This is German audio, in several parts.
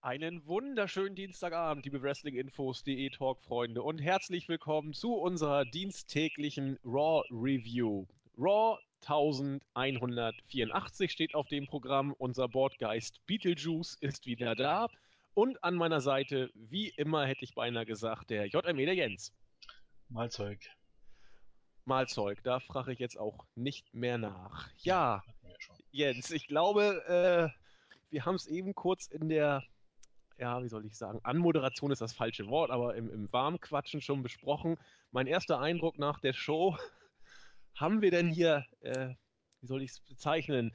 Einen wunderschönen Dienstagabend, liebe Wrestling-Infos.de Talk-Freunde und herzlich willkommen zu unserer diensttäglichen Raw Review. Raw 1184 steht auf dem Programm. Unser Bordgeist Beetlejuice ist wieder da. Und an meiner Seite, wie immer hätte ich beinahe gesagt, der JME, der Jens. Malzeug. Malzeug, da frage ich jetzt auch nicht mehr nach. Ja, Jens, ich glaube, äh, wir haben es eben kurz in der, ja, wie soll ich sagen, Anmoderation ist das falsche Wort, aber im, im Warmquatschen schon besprochen. Mein erster Eindruck nach der Show, haben wir denn hier, äh, wie soll ich es bezeichnen,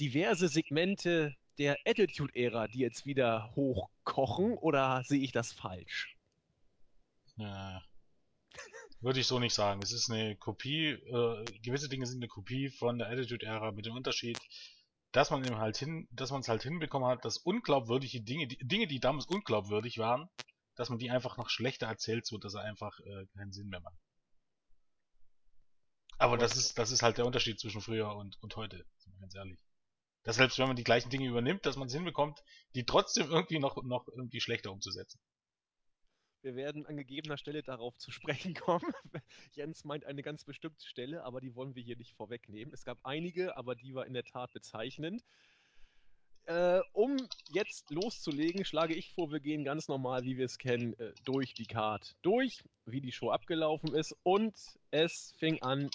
diverse Segmente der Attitude-Ära, die jetzt wieder hochkochen, oder sehe ich das falsch? Ja, würde ich so nicht sagen. Es ist eine Kopie, äh, gewisse Dinge sind eine Kopie von der Attitude-Ära mit dem Unterschied, dass man eben halt hin, dass man es halt hinbekommen hat, dass unglaubwürdige Dinge, die, Dinge, die damals unglaubwürdig waren, dass man die einfach noch schlechter erzählt, so dass er einfach äh, keinen Sinn mehr macht. Aber das ist, das ist halt der Unterschied zwischen früher und, und heute, ganz ehrlich. Dass selbst wenn man die gleichen Dinge übernimmt, dass man es hinbekommt, die trotzdem irgendwie noch, noch irgendwie schlechter umzusetzen. Wir werden an gegebener Stelle darauf zu sprechen kommen. Jens meint eine ganz bestimmte Stelle, aber die wollen wir hier nicht vorwegnehmen. Es gab einige, aber die war in der Tat bezeichnend. Äh, um jetzt loszulegen, schlage ich vor, wir gehen ganz normal, wie wir es kennen, äh, durch die Card durch, wie die Show abgelaufen ist. Und es fing an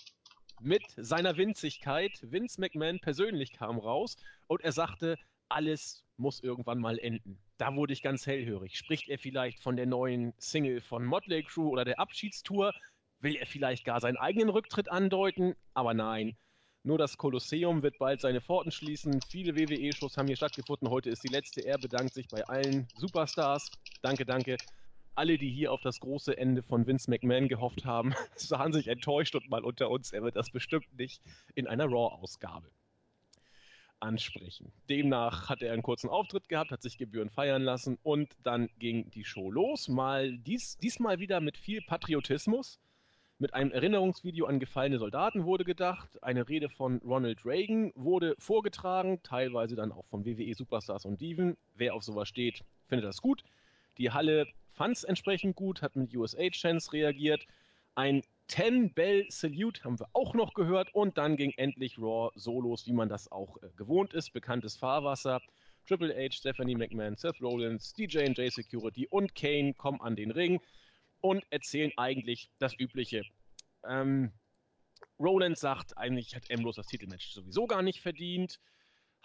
mit seiner Winzigkeit. Vince McMahon persönlich kam raus und er sagte, alles muss irgendwann mal enden. Da wurde ich ganz hellhörig. Spricht er vielleicht von der neuen Single von Motley Crue oder der Abschiedstour? Will er vielleicht gar seinen eigenen Rücktritt andeuten? Aber nein. Nur das Kolosseum wird bald seine Pforten schließen. Viele WWE-Shows haben hier stattgefunden. Heute ist die letzte. Er bedankt sich bei allen Superstars. Danke, danke. Alle, die hier auf das große Ende von Vince McMahon gehofft haben, sahen sich enttäuscht und mal unter uns. Er wird das bestimmt nicht in einer Raw-Ausgabe ansprechen. Demnach hat er einen kurzen Auftritt gehabt, hat sich Gebühren feiern lassen und dann ging die Show los. Mal dies, diesmal wieder mit viel Patriotismus. Mit einem Erinnerungsvideo an gefallene Soldaten wurde gedacht. Eine Rede von Ronald Reagan wurde vorgetragen, teilweise dann auch von WWE Superstars und Diven. Wer auf sowas steht, findet das gut. Die Halle fand es entsprechend gut, hat mit USA-Chance reagiert. Ein 10 Bell Salute haben wir auch noch gehört und dann ging endlich Raw Solos, wie man das auch äh, gewohnt ist. Bekanntes Fahrwasser. Triple H, Stephanie McMahon, Seth Rollins, DJ J Security und Kane kommen an den Ring und erzählen eigentlich das Übliche. Ähm, Rollins sagt, eigentlich hat Ambrose das Titelmatch sowieso gar nicht verdient.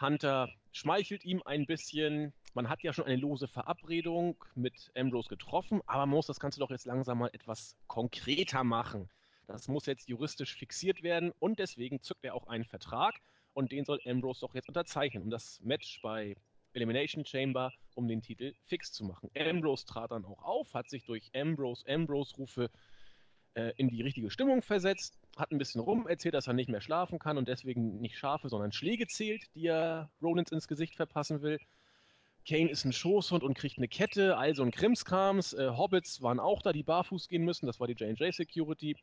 Hunter schmeichelt ihm ein bisschen. Man hat ja schon eine lose Verabredung mit Ambrose getroffen, aber man muss das Ganze doch jetzt langsam mal etwas konkreter machen. Das muss jetzt juristisch fixiert werden und deswegen zückt er auch einen Vertrag und den soll Ambrose doch jetzt unterzeichnen, um das Match bei Elimination Chamber um den Titel fix zu machen. Ambrose trat dann auch auf, hat sich durch Ambrose, Ambrose-Rufe äh, in die richtige Stimmung versetzt, hat ein bisschen rum, erzählt, dass er nicht mehr schlafen kann und deswegen nicht Schafe, sondern Schläge zählt, die er Rollins ins Gesicht verpassen will. Kane ist ein Schoßhund und kriegt eine Kette, also ein Krimskrams. Äh, Hobbits waren auch da, die barfuß gehen müssen, das war die J&J Security.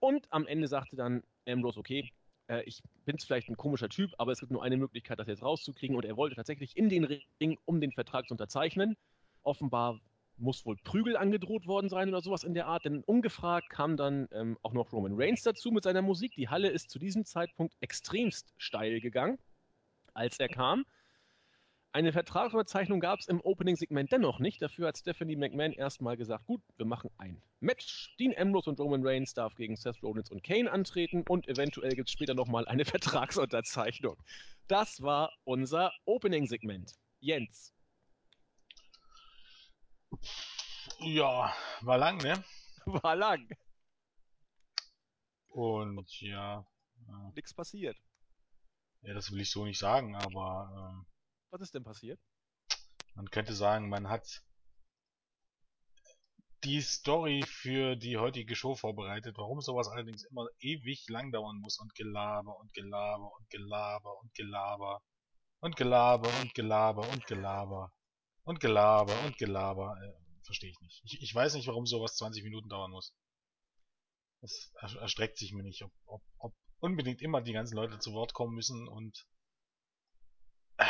Und am Ende sagte dann Ambrose, okay, äh, ich bin vielleicht ein komischer Typ, aber es gibt nur eine Möglichkeit, das jetzt rauszukriegen. Und er wollte tatsächlich in den Ring, um den Vertrag zu unterzeichnen. Offenbar muss wohl Prügel angedroht worden sein oder sowas in der Art, denn ungefragt kam dann ähm, auch noch Roman Reigns dazu mit seiner Musik. Die Halle ist zu diesem Zeitpunkt extremst steil gegangen, als er kam. Eine Vertragsüberzeichnung gab es im Opening-Segment dennoch nicht. Dafür hat Stephanie McMahon erstmal gesagt, gut, wir machen ein Match. Dean Ambrose und Roman Reigns darf gegen Seth Rollins und Kane antreten und eventuell gibt es später nochmal eine Vertragsunterzeichnung. Das war unser Opening-Segment. Jens, ja, war lang, ne? War lang. Und ja. Äh, Nichts passiert. Ja, das will ich so nicht sagen, aber. Äh, Was ist denn passiert? Man könnte sagen, man hat die Story für die heutige Show vorbereitet, warum sowas allerdings immer ewig lang dauern muss und Gelaber und Gelaber und Gelaber und Gelaber und Gelaber und Gelaber. Und Gelaber und Gelaber. Äh, Verstehe ich nicht. Ich, ich weiß nicht, warum sowas 20 Minuten dauern muss. Das erstreckt sich mir nicht, ob, ob, ob unbedingt immer die ganzen Leute zu Wort kommen müssen und äh,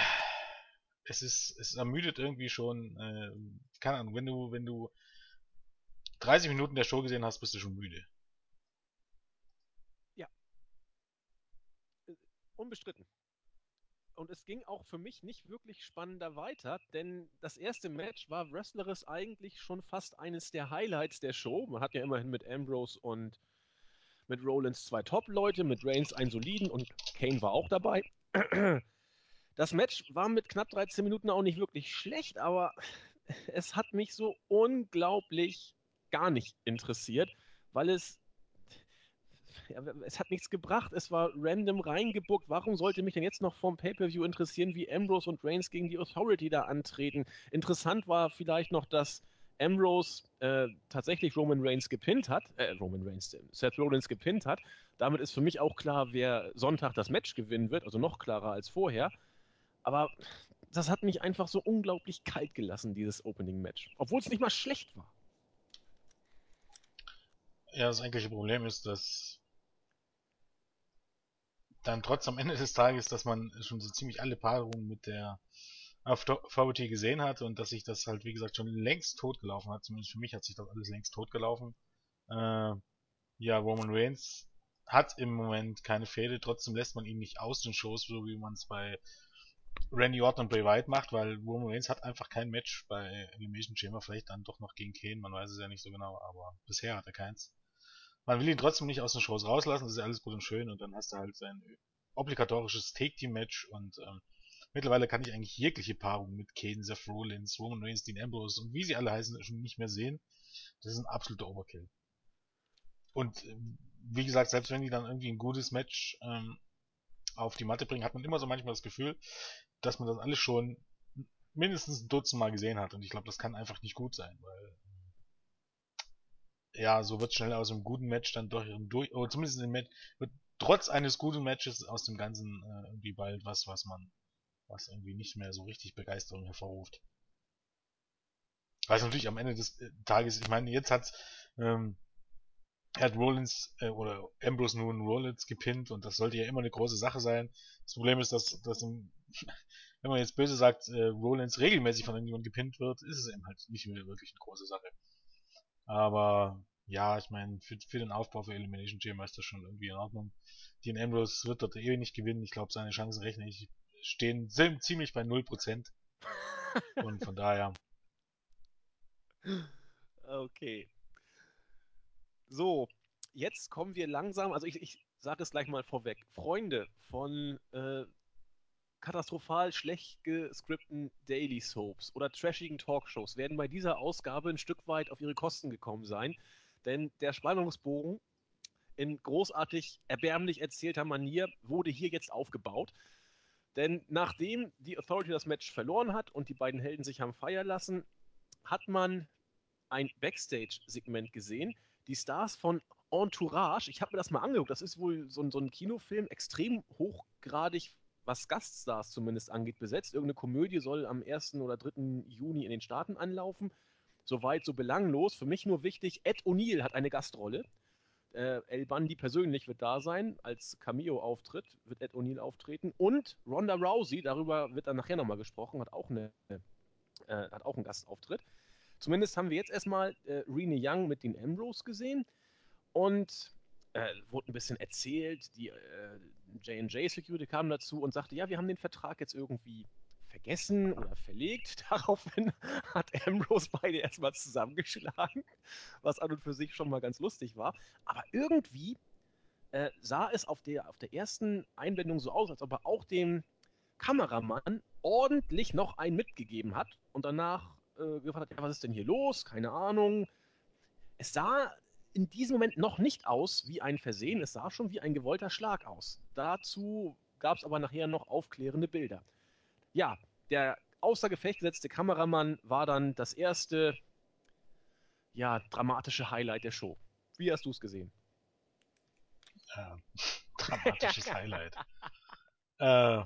es ist, es ermüdet irgendwie schon, äh, keine Ahnung, wenn du, wenn du 30 Minuten der Show gesehen hast, bist du schon müde. Ja. Äh, unbestritten. Und es ging auch für mich nicht wirklich spannender weiter, denn das erste Match war wrestlerisch eigentlich schon fast eines der Highlights der Show. Man hat ja immerhin mit Ambrose und mit Rollins zwei Top-Leute, mit Reigns einen soliden und Kane war auch dabei. Das Match war mit knapp 13 Minuten auch nicht wirklich schlecht, aber es hat mich so unglaublich gar nicht interessiert, weil es ja, es hat nichts gebracht. Es war random reingebuckt. Warum sollte mich denn jetzt noch vom Pay-Per-View interessieren, wie Ambrose und Reigns gegen die Authority da antreten? Interessant war vielleicht noch, dass Ambrose äh, tatsächlich Roman Reigns gepinnt hat, äh, Roman Reigns, äh, Seth Rollins gepinnt hat. Damit ist für mich auch klar, wer Sonntag das Match gewinnen wird, also noch klarer als vorher. Aber das hat mich einfach so unglaublich kalt gelassen, dieses Opening-Match. Obwohl es nicht mal schlecht war. Ja, das eigentliche Problem ist, dass dann trotz am Ende des Tages, dass man schon so ziemlich alle Paarungen mit der Authority gesehen hat und dass sich das halt, wie gesagt, schon längst totgelaufen hat. Zumindest für mich hat sich das alles längst totgelaufen. Äh, ja, Roman Reigns hat im Moment keine Fehde, trotzdem lässt man ihn nicht aus den Shows, so wie man es bei Randy Orton und Bray Wyatt macht, weil Roman Reigns hat einfach kein Match bei Elimination Chamber, vielleicht dann doch noch gegen Kane, man weiß es ja nicht so genau, aber bisher hat er keins. Man will ihn trotzdem nicht aus den Shows rauslassen, das ist alles gut und schön und dann hast du halt sein obligatorisches Take-Team-Match und ähm, mittlerweile kann ich eigentlich jegliche Paarung mit Kane, Seth Rollins, Roman Reigns, Dean Ambrose und wie sie alle heißen, schon nicht mehr sehen. Das ist ein absoluter Overkill. Und ähm, wie gesagt, selbst wenn die dann irgendwie ein gutes Match ähm, auf die Matte bringen, hat man immer so manchmal das Gefühl, dass man das alles schon mindestens ein Dutzend Mal gesehen hat. Und ich glaube, das kann einfach nicht gut sein, weil ja, so wird schnell aus einem guten Match dann doch durch, oder zumindest im Match, wird trotz eines guten Matches aus dem Ganzen äh, irgendwie bald was, was man, was irgendwie nicht mehr so richtig Begeisterung hervorruft. Weil es natürlich am Ende des äh, Tages, ich meine, jetzt hat ähm, hat Rollins äh, oder Ambrose nun Rollins gepinnt und das sollte ja immer eine große Sache sein. Das Problem ist, dass, dass im, wenn man jetzt böse sagt, äh, Rollins regelmäßig von irgendjemandem gepinnt wird, ist es eben halt nicht mehr wirklich eine große Sache. Aber ja, ich meine, für, für den Aufbau für Elimination Chamber ist das schon irgendwie in Ordnung. Dean Ambrose wird dort eh nicht gewinnen. Ich glaube, seine Chancen rechne ich stehen ziemlich bei 0%. Und von daher. Okay. So, jetzt kommen wir langsam, also ich, ich sage es gleich mal vorweg. Freunde von äh, katastrophal schlecht gescripten Daily Soaps oder trashigen Talkshows werden bei dieser Ausgabe ein Stück weit auf ihre Kosten gekommen sein. Denn der Spannungsbogen in großartig erbärmlich erzählter Manier wurde hier jetzt aufgebaut. Denn nachdem die Authority das Match verloren hat und die beiden Helden sich haben feiern lassen, hat man ein Backstage-Segment gesehen, die Stars von Entourage, ich habe mir das mal angeguckt, das ist wohl so ein, so ein Kinofilm, extrem hochgradig, was Gaststars zumindest angeht, besetzt. Irgendeine Komödie soll am 1. oder 3. Juni in den Staaten anlaufen. Soweit so belanglos. Für mich nur wichtig, Ed O'Neill hat eine Gastrolle. Äh, El Bundy persönlich wird da sein. Als Cameo-Auftritt wird Ed O'Neill auftreten. Und Ronda Rousey, darüber wird dann nachher nochmal gesprochen, hat auch, eine, äh, hat auch einen Gastauftritt. Zumindest haben wir jetzt erstmal äh, Rene Young mit den Ambrose gesehen und äh, wurde ein bisschen erzählt. Die äh, J&J Security kam dazu und sagte, ja, wir haben den Vertrag jetzt irgendwie vergessen oder verlegt. Daraufhin hat Ambrose beide erstmal zusammengeschlagen, was an und für sich schon mal ganz lustig war. Aber irgendwie äh, sah es auf der, auf der ersten Einblendung so aus, als ob er auch dem Kameramann ordentlich noch einen mitgegeben hat und danach äh, gefragt hat, ja, was ist denn hier los? Keine Ahnung. Es sah in diesem Moment noch nicht aus wie ein Versehen, es sah schon wie ein gewollter Schlag aus. Dazu gab es aber nachher noch aufklärende Bilder. Ja, der außer Gefecht gesetzte Kameramann war dann das erste, ja, dramatische Highlight der Show. Wie hast du es gesehen? Ja, dramatisches Highlight. Äh,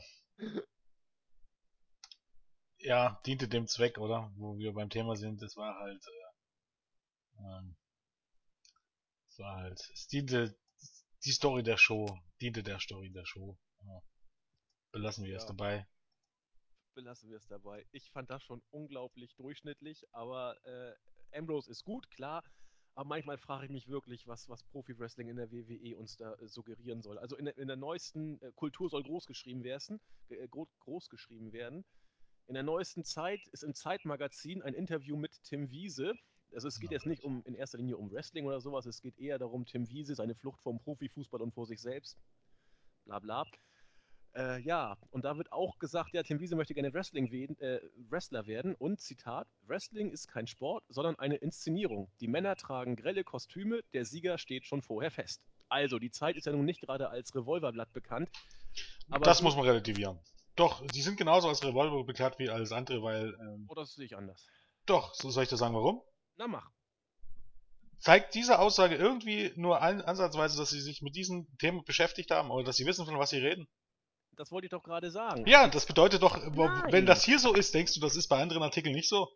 ja, diente dem Zweck, oder? Wo wir beim Thema sind, das war halt, äh, war halt, es diente, die Story der Show, diente der Story der Show. Ja. Belassen wir ja. es dabei. belassen wir es dabei. Ich fand das schon unglaublich durchschnittlich, aber äh, Ambrose ist gut, klar. Aber manchmal frage ich mich wirklich, was, was Profi-Wrestling in der WWE uns da äh, suggerieren soll. Also in, in der neuesten äh, Kultur soll groß geschrieben werden, äh, groß geschrieben werden. In der neuesten Zeit ist im Zeitmagazin ein Interview mit Tim Wiese. Also es geht jetzt nicht um in erster Linie um Wrestling oder sowas, es geht eher darum, Tim Wiese, seine Flucht vom Profifußball und vor sich selbst. Bla bla. Äh, ja, und da wird auch gesagt, ja, Tim Wiese möchte gerne Wrestling werden, äh, Wrestler werden. Und Zitat: Wrestling ist kein Sport, sondern eine Inszenierung. Die Männer tragen grelle Kostüme, der Sieger steht schon vorher fest. Also, die Zeit ist ja nun nicht gerade als Revolverblatt bekannt. das so muss man relativieren. Doch, die sind genauso als Revolver bekannt wie alles andere, weil. Ähm, oh, das sehe ich anders. Doch, so soll ich dir sagen, warum? Na, mach. Zeigt diese Aussage irgendwie nur ansatzweise, dass sie sich mit diesem Thema beschäftigt haben oder dass sie wissen, von was sie reden? Das wollte ich doch gerade sagen. Ja, das bedeutet doch, Nein. wenn das hier so ist, denkst du, das ist bei anderen Artikeln nicht so?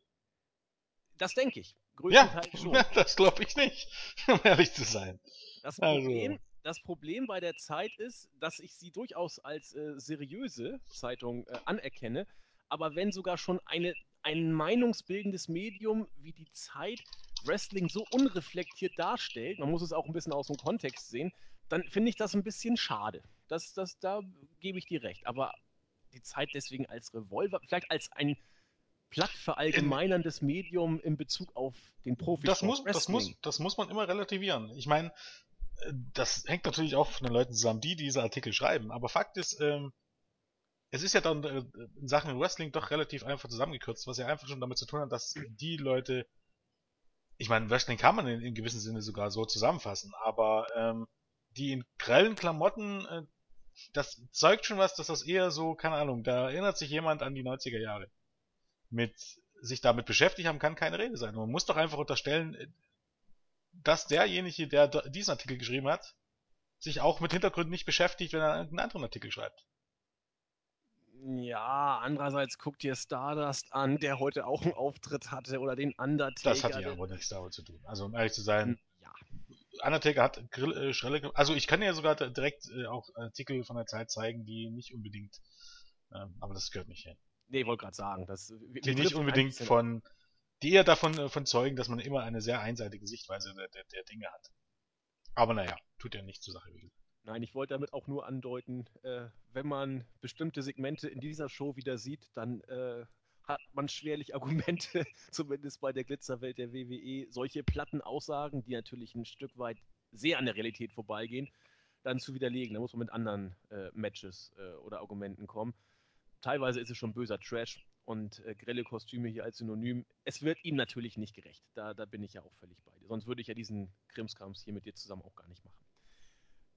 Das denke ich. Größtenteils ja, schon. das glaube ich nicht, um ehrlich zu sein. Das Problem, also. das Problem bei der Zeit ist, dass ich sie durchaus als äh, seriöse Zeitung äh, anerkenne, aber wenn sogar schon eine, ein meinungsbildendes Medium wie die Zeit Wrestling so unreflektiert darstellt, man muss es auch ein bisschen aus dem Kontext sehen, dann finde ich das ein bisschen schade. Das, das, da gebe ich dir recht. Aber die Zeit deswegen als Revolver, vielleicht als ein platt verallgemeinerndes Medium in Bezug auf den Profi. Das muss, das, muss, das muss man immer relativieren. Ich meine, äh, das hängt natürlich auch von den Leuten zusammen, die diese Artikel schreiben. Aber Fakt ist, ähm, es ist ja dann äh, in Sachen Wrestling doch relativ einfach zusammengekürzt, was ja einfach schon damit zu tun hat, dass die Leute, ich meine, Wrestling kann man in, in gewissem Sinne sogar so zusammenfassen, aber ähm, die in grellen Klamotten äh, das zeugt schon was, dass das eher so, keine Ahnung, da erinnert sich jemand an die 90er Jahre. Mit sich damit beschäftigt haben, kann keine Rede sein. Man muss doch einfach unterstellen, dass derjenige, der diesen Artikel geschrieben hat, sich auch mit Hintergründen nicht beschäftigt, wenn er einen anderen Artikel schreibt. Ja, andererseits guckt dir Stardust an, der heute auch einen Auftritt hatte, oder den Undertaker. Das hat ja aber nichts damit zu tun. Also um ehrlich zu sein, ja. Undertaker hat Grill, äh, Schrelle Also ich kann ja sogar direkt äh, auch Artikel von der Zeit zeigen, die nicht unbedingt, ähm, aber das gehört nicht hin. Nee, wollte gerade sagen, das die nicht unbedingt von, die eher davon äh, von zeugen, dass man immer eine sehr einseitige Sichtweise der, der, der Dinge hat. Aber naja, tut ja nicht zur Sache. Wie Nein, ich wollte damit auch nur andeuten, äh, wenn man bestimmte Segmente in dieser Show wieder sieht, dann äh, hat man schwerlich Argumente, zumindest bei der Glitzerwelt der WWE, solche platten Aussagen, die natürlich ein Stück weit sehr an der Realität vorbeigehen, dann zu widerlegen. Da muss man mit anderen äh, Matches äh, oder Argumenten kommen. Teilweise ist es schon böser Trash und äh, grelle Kostüme hier als Synonym. Es wird ihm natürlich nicht gerecht. Da, da bin ich ja auch völlig bei dir. Sonst würde ich ja diesen Krimskrams hier mit dir zusammen auch gar nicht machen.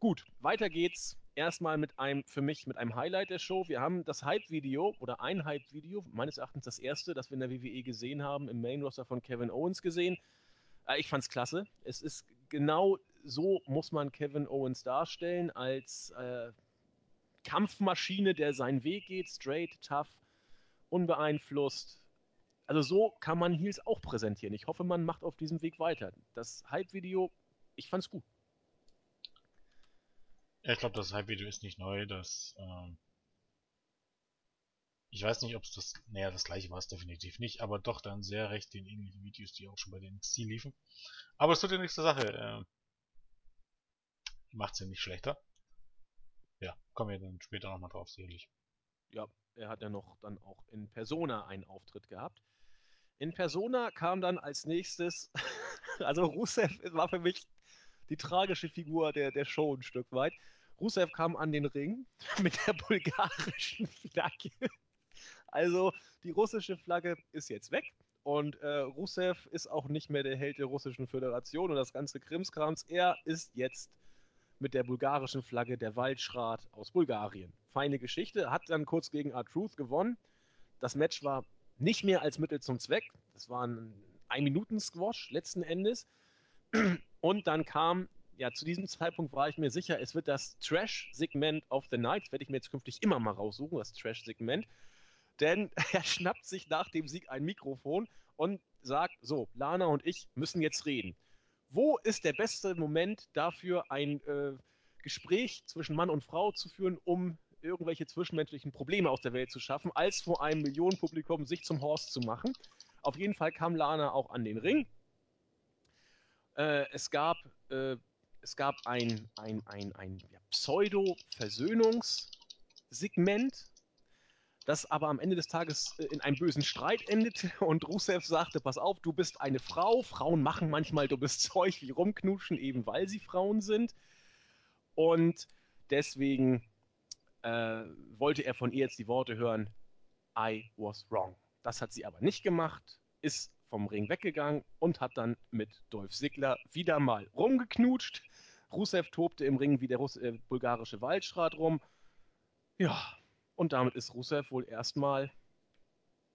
Gut, weiter geht's. Erstmal mit einem, für mich, mit einem Highlight der Show. Wir haben das Hype-Video oder ein Hype-Video, meines Erachtens das erste, das wir in der WWE gesehen haben, im Main-Roster von Kevin Owens gesehen. Äh, ich fand's klasse. Es ist genau so, muss man Kevin Owens darstellen, als äh, Kampfmaschine, der seinen Weg geht, straight, tough, unbeeinflusst. Also so kann man Heels auch präsentieren. Ich hoffe, man macht auf diesem Weg weiter. Das Hype-Video, ich fand's gut. Ich glaube, das Hype-Video ist nicht neu. Das, ähm ich weiß nicht, ob es das, naja, das gleiche war es definitiv nicht, aber doch dann sehr recht den ähnlichen Videos, die auch schon bei den NXT liefen. Aber es tut ja nichts zur Sache. Ähm Macht's ja nicht schlechter. Ja, kommen wir dann später nochmal drauf, sicherlich. Ja, er hat ja noch dann auch in Persona einen Auftritt gehabt. In Persona kam dann als nächstes, also Rusev war für mich die tragische Figur der, der Show ein Stück weit. Rusev kam an den Ring mit der bulgarischen Flagge. Also die russische Flagge ist jetzt weg und äh, Rusev ist auch nicht mehr der Held der russischen Föderation und das ganze Krimskrams. Er ist jetzt mit der bulgarischen Flagge der Waldschrat aus Bulgarien. Feine Geschichte, hat dann kurz gegen R-Truth gewonnen. Das Match war nicht mehr als Mittel zum Zweck. Das war ein Ein-Minuten-Squash letzten Endes. Und dann kam ja, zu diesem Zeitpunkt war ich mir sicher, es wird das Trash-Segment of the Night. Werde ich mir jetzt künftig immer mal raussuchen, das Trash-Segment. Denn er schnappt sich nach dem Sieg ein Mikrofon und sagt: So, Lana und ich müssen jetzt reden. Wo ist der beste Moment dafür, ein äh, Gespräch zwischen Mann und Frau zu führen, um irgendwelche zwischenmenschlichen Probleme aus der Welt zu schaffen, als vor einem Millionenpublikum sich zum Horst zu machen. Auf jeden Fall kam Lana auch an den Ring. Äh, es gab, äh, es gab ein, ein, ein, ein ja, Pseudo-Versöhnungssegment, das aber am Ende des Tages äh, in einem bösen Streit endete und Rusev sagte, pass auf, du bist eine Frau, Frauen machen manchmal dummes Zeug wie rumknutschen, eben weil sie Frauen sind. Und deswegen äh, wollte er von ihr jetzt die Worte hören, I was wrong. Das hat sie aber nicht gemacht, ist vom Ring weggegangen und hat dann mit Dolph Ziggler wieder mal rumgeknutscht. Rusev tobte im Ring wie der Russ äh, bulgarische Waldschrat rum. Ja, und damit ist Rusev wohl erstmal,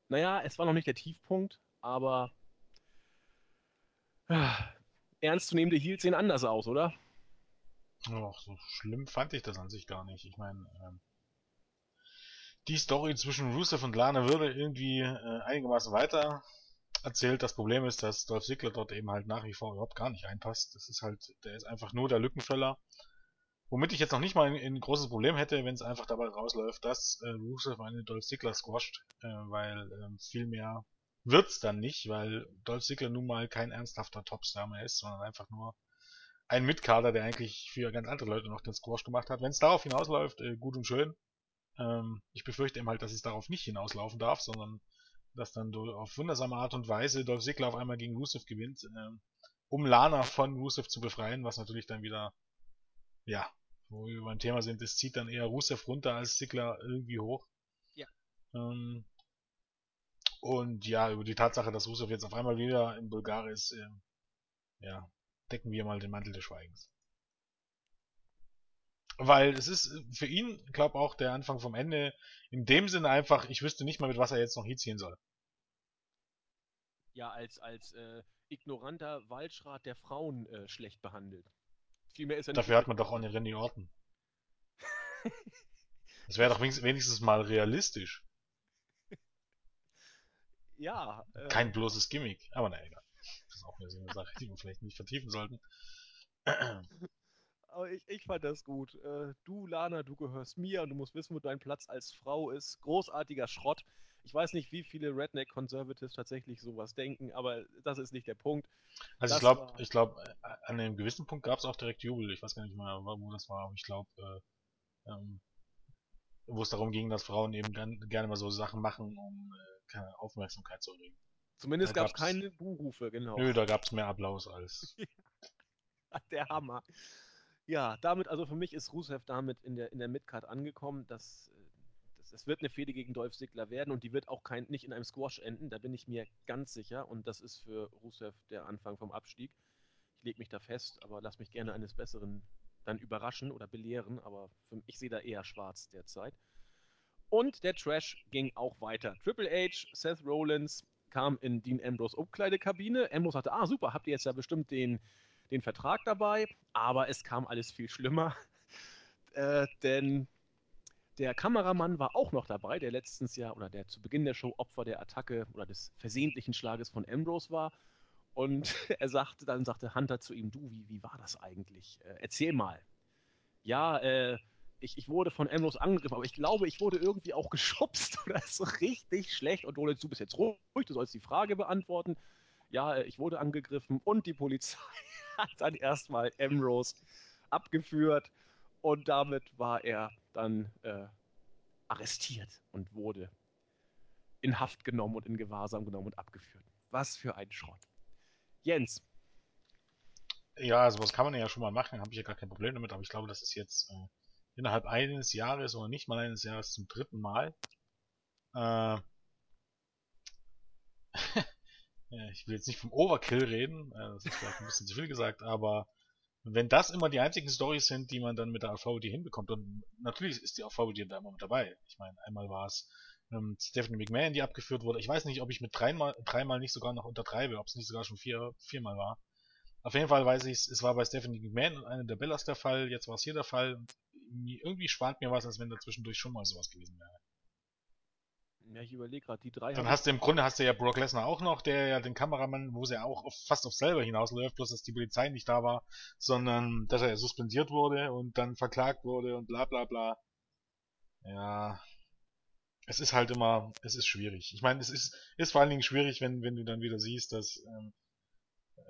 naja, es war noch nicht der Tiefpunkt, aber äh, ernstzunehmende Heels sehen anders aus, oder? Ach, so schlimm fand ich das an sich gar nicht. Ich meine, ähm, die Story zwischen Rusev und Lana würde irgendwie äh, einigermaßen weiter erzählt. Das Problem ist, dass Dolph Ziggler dort eben halt nach wie vor überhaupt gar nicht reinpasst. Das ist halt, der ist einfach nur der Lückenfüller. Womit ich jetzt noch nicht mal ein, ein großes Problem hätte, wenn es einfach dabei rausläuft, dass äh, Rusev eine Dolph Ziggler squasht, äh, weil äh, viel mehr wird's dann nicht, weil Dolph Ziggler nun mal kein ernsthafter Topstar mehr ist, sondern einfach nur ein Mitkader, der eigentlich für ganz andere Leute noch den Squash gemacht hat. Wenn es darauf hinausläuft, äh, gut und schön. Ähm, ich befürchte eben halt, dass es darauf nicht hinauslaufen darf, sondern dass dann auf wundersame Art und Weise Dolph Ziggler auf einmal gegen Rusev gewinnt, äh, um Lana von Rusev zu befreien, was natürlich dann wieder, ja, wo wir beim Thema sind, es zieht dann eher Rusev runter als Ziggler irgendwie hoch. Ja. Ähm, und ja, über die Tatsache, dass Rusev jetzt auf einmal wieder in Bulgarien ist, äh, ja, decken wir mal den Mantel des Schweigens. Weil es ist für ihn, glaube auch der Anfang vom Ende, in dem Sinne einfach, ich wüsste nicht mal, mit was er jetzt noch hinziehen soll. Ja, als, als äh, ignoranter Waldschrat der Frauen äh, schlecht behandelt. Vielmehr ist er Dafür hat man doch auch eine Randy Orton. das wäre doch wenigstens mal realistisch. ja. Äh, Kein bloßes Gimmick, aber na egal. Das ist auch eine Sache, die wir vielleicht nicht vertiefen sollten. Aber ich, ich fand das gut. Äh, du, Lana, du gehörst mir und du musst wissen, wo dein Platz als Frau ist. Großartiger Schrott. Ich weiß nicht, wie viele Redneck Conservatives tatsächlich sowas denken, aber das ist nicht der Punkt. Also das ich glaube, ich glaube, an einem gewissen Punkt gab es auch direkt Jubel. Ich weiß gar nicht mehr, wo das war, aber ich glaube, äh, ähm, wo es darum ging, dass Frauen eben gerne mal so Sachen machen, um äh, keine Aufmerksamkeit zu erregen. Zumindest gab es keine Buhrufe, genau. Nö, da gab es mehr Applaus als. der Hammer. Ja, damit, also für mich ist Rusev damit in der, in der Midcard angekommen. Das, das, das wird eine Fehde gegen Dolph Ziggler werden und die wird auch kein, nicht in einem Squash enden, da bin ich mir ganz sicher. Und das ist für Rusev der Anfang vom Abstieg. Ich lege mich da fest, aber lass mich gerne eines Besseren dann überraschen oder belehren, aber für, ich sehe da eher schwarz derzeit. Und der Trash ging auch weiter. Triple H, Seth Rollins, kam in Dean Ambrose Umkleidekabine. Ambrose sagte, ah super, habt ihr jetzt ja bestimmt den, den Vertrag dabei. Aber es kam alles viel schlimmer. Äh, denn der Kameramann war auch noch dabei, der letztens ja oder der zu Beginn der Show Opfer der Attacke oder des versehentlichen Schlages von Ambrose war. Und er sagte, dann sagte Hunter zu ihm, du, wie, wie war das eigentlich? Äh, erzähl mal. Ja, äh, ich, ich wurde von Ambrose angegriffen, aber ich glaube, ich wurde irgendwie auch geschubst oder so richtig schlecht. Und Rollins, du bist jetzt ruhig, du sollst die Frage beantworten. Ja, äh, ich wurde angegriffen und die Polizei hat dann erstmal Ambrose abgeführt und damit war er dann äh, arrestiert und wurde in Haft genommen und in Gewahrsam genommen und abgeführt. Was für ein Schrott. Jens. Ja, also was kann man ja schon mal machen, habe ich ja gar kein Problem damit, aber ich glaube, das ist jetzt äh, innerhalb eines Jahres oder nicht mal eines Jahres zum dritten Mal. Äh, ich will jetzt nicht vom Overkill reden, äh, das ist vielleicht ein bisschen zu viel gesagt, aber wenn das immer die einzigen Stories sind, die man dann mit der AVD hinbekommt, und natürlich ist die AVD da immer mit dabei. Ich meine, einmal war es ähm, Stephanie McMahon, die abgeführt wurde. Ich weiß nicht, ob ich mit dreimal, dreimal nicht sogar noch untertreibe, ob es nicht sogar schon vier, viermal war. Auf jeden Fall weiß ich, es war bei Stephanie McMahon und einer der Bellas der Fall, jetzt war es hier der Fall. Irgendwie schwant mir was, als wenn da zwischendurch schon mal sowas gewesen wäre. Ja, ich überlege gerade, die drei. Dann hast du im Grunde hast du ja Brock Lesnar auch noch, der ja den Kameramann, wo sie ja auch auf, fast auf selber hinausläuft, bloß dass die Polizei nicht da war, sondern dass er suspendiert wurde und dann verklagt wurde und bla bla bla. ja, es ist halt immer, es ist schwierig. Ich meine, es ist, ist vor allen Dingen schwierig, wenn, wenn du dann wieder siehst, dass, ähm,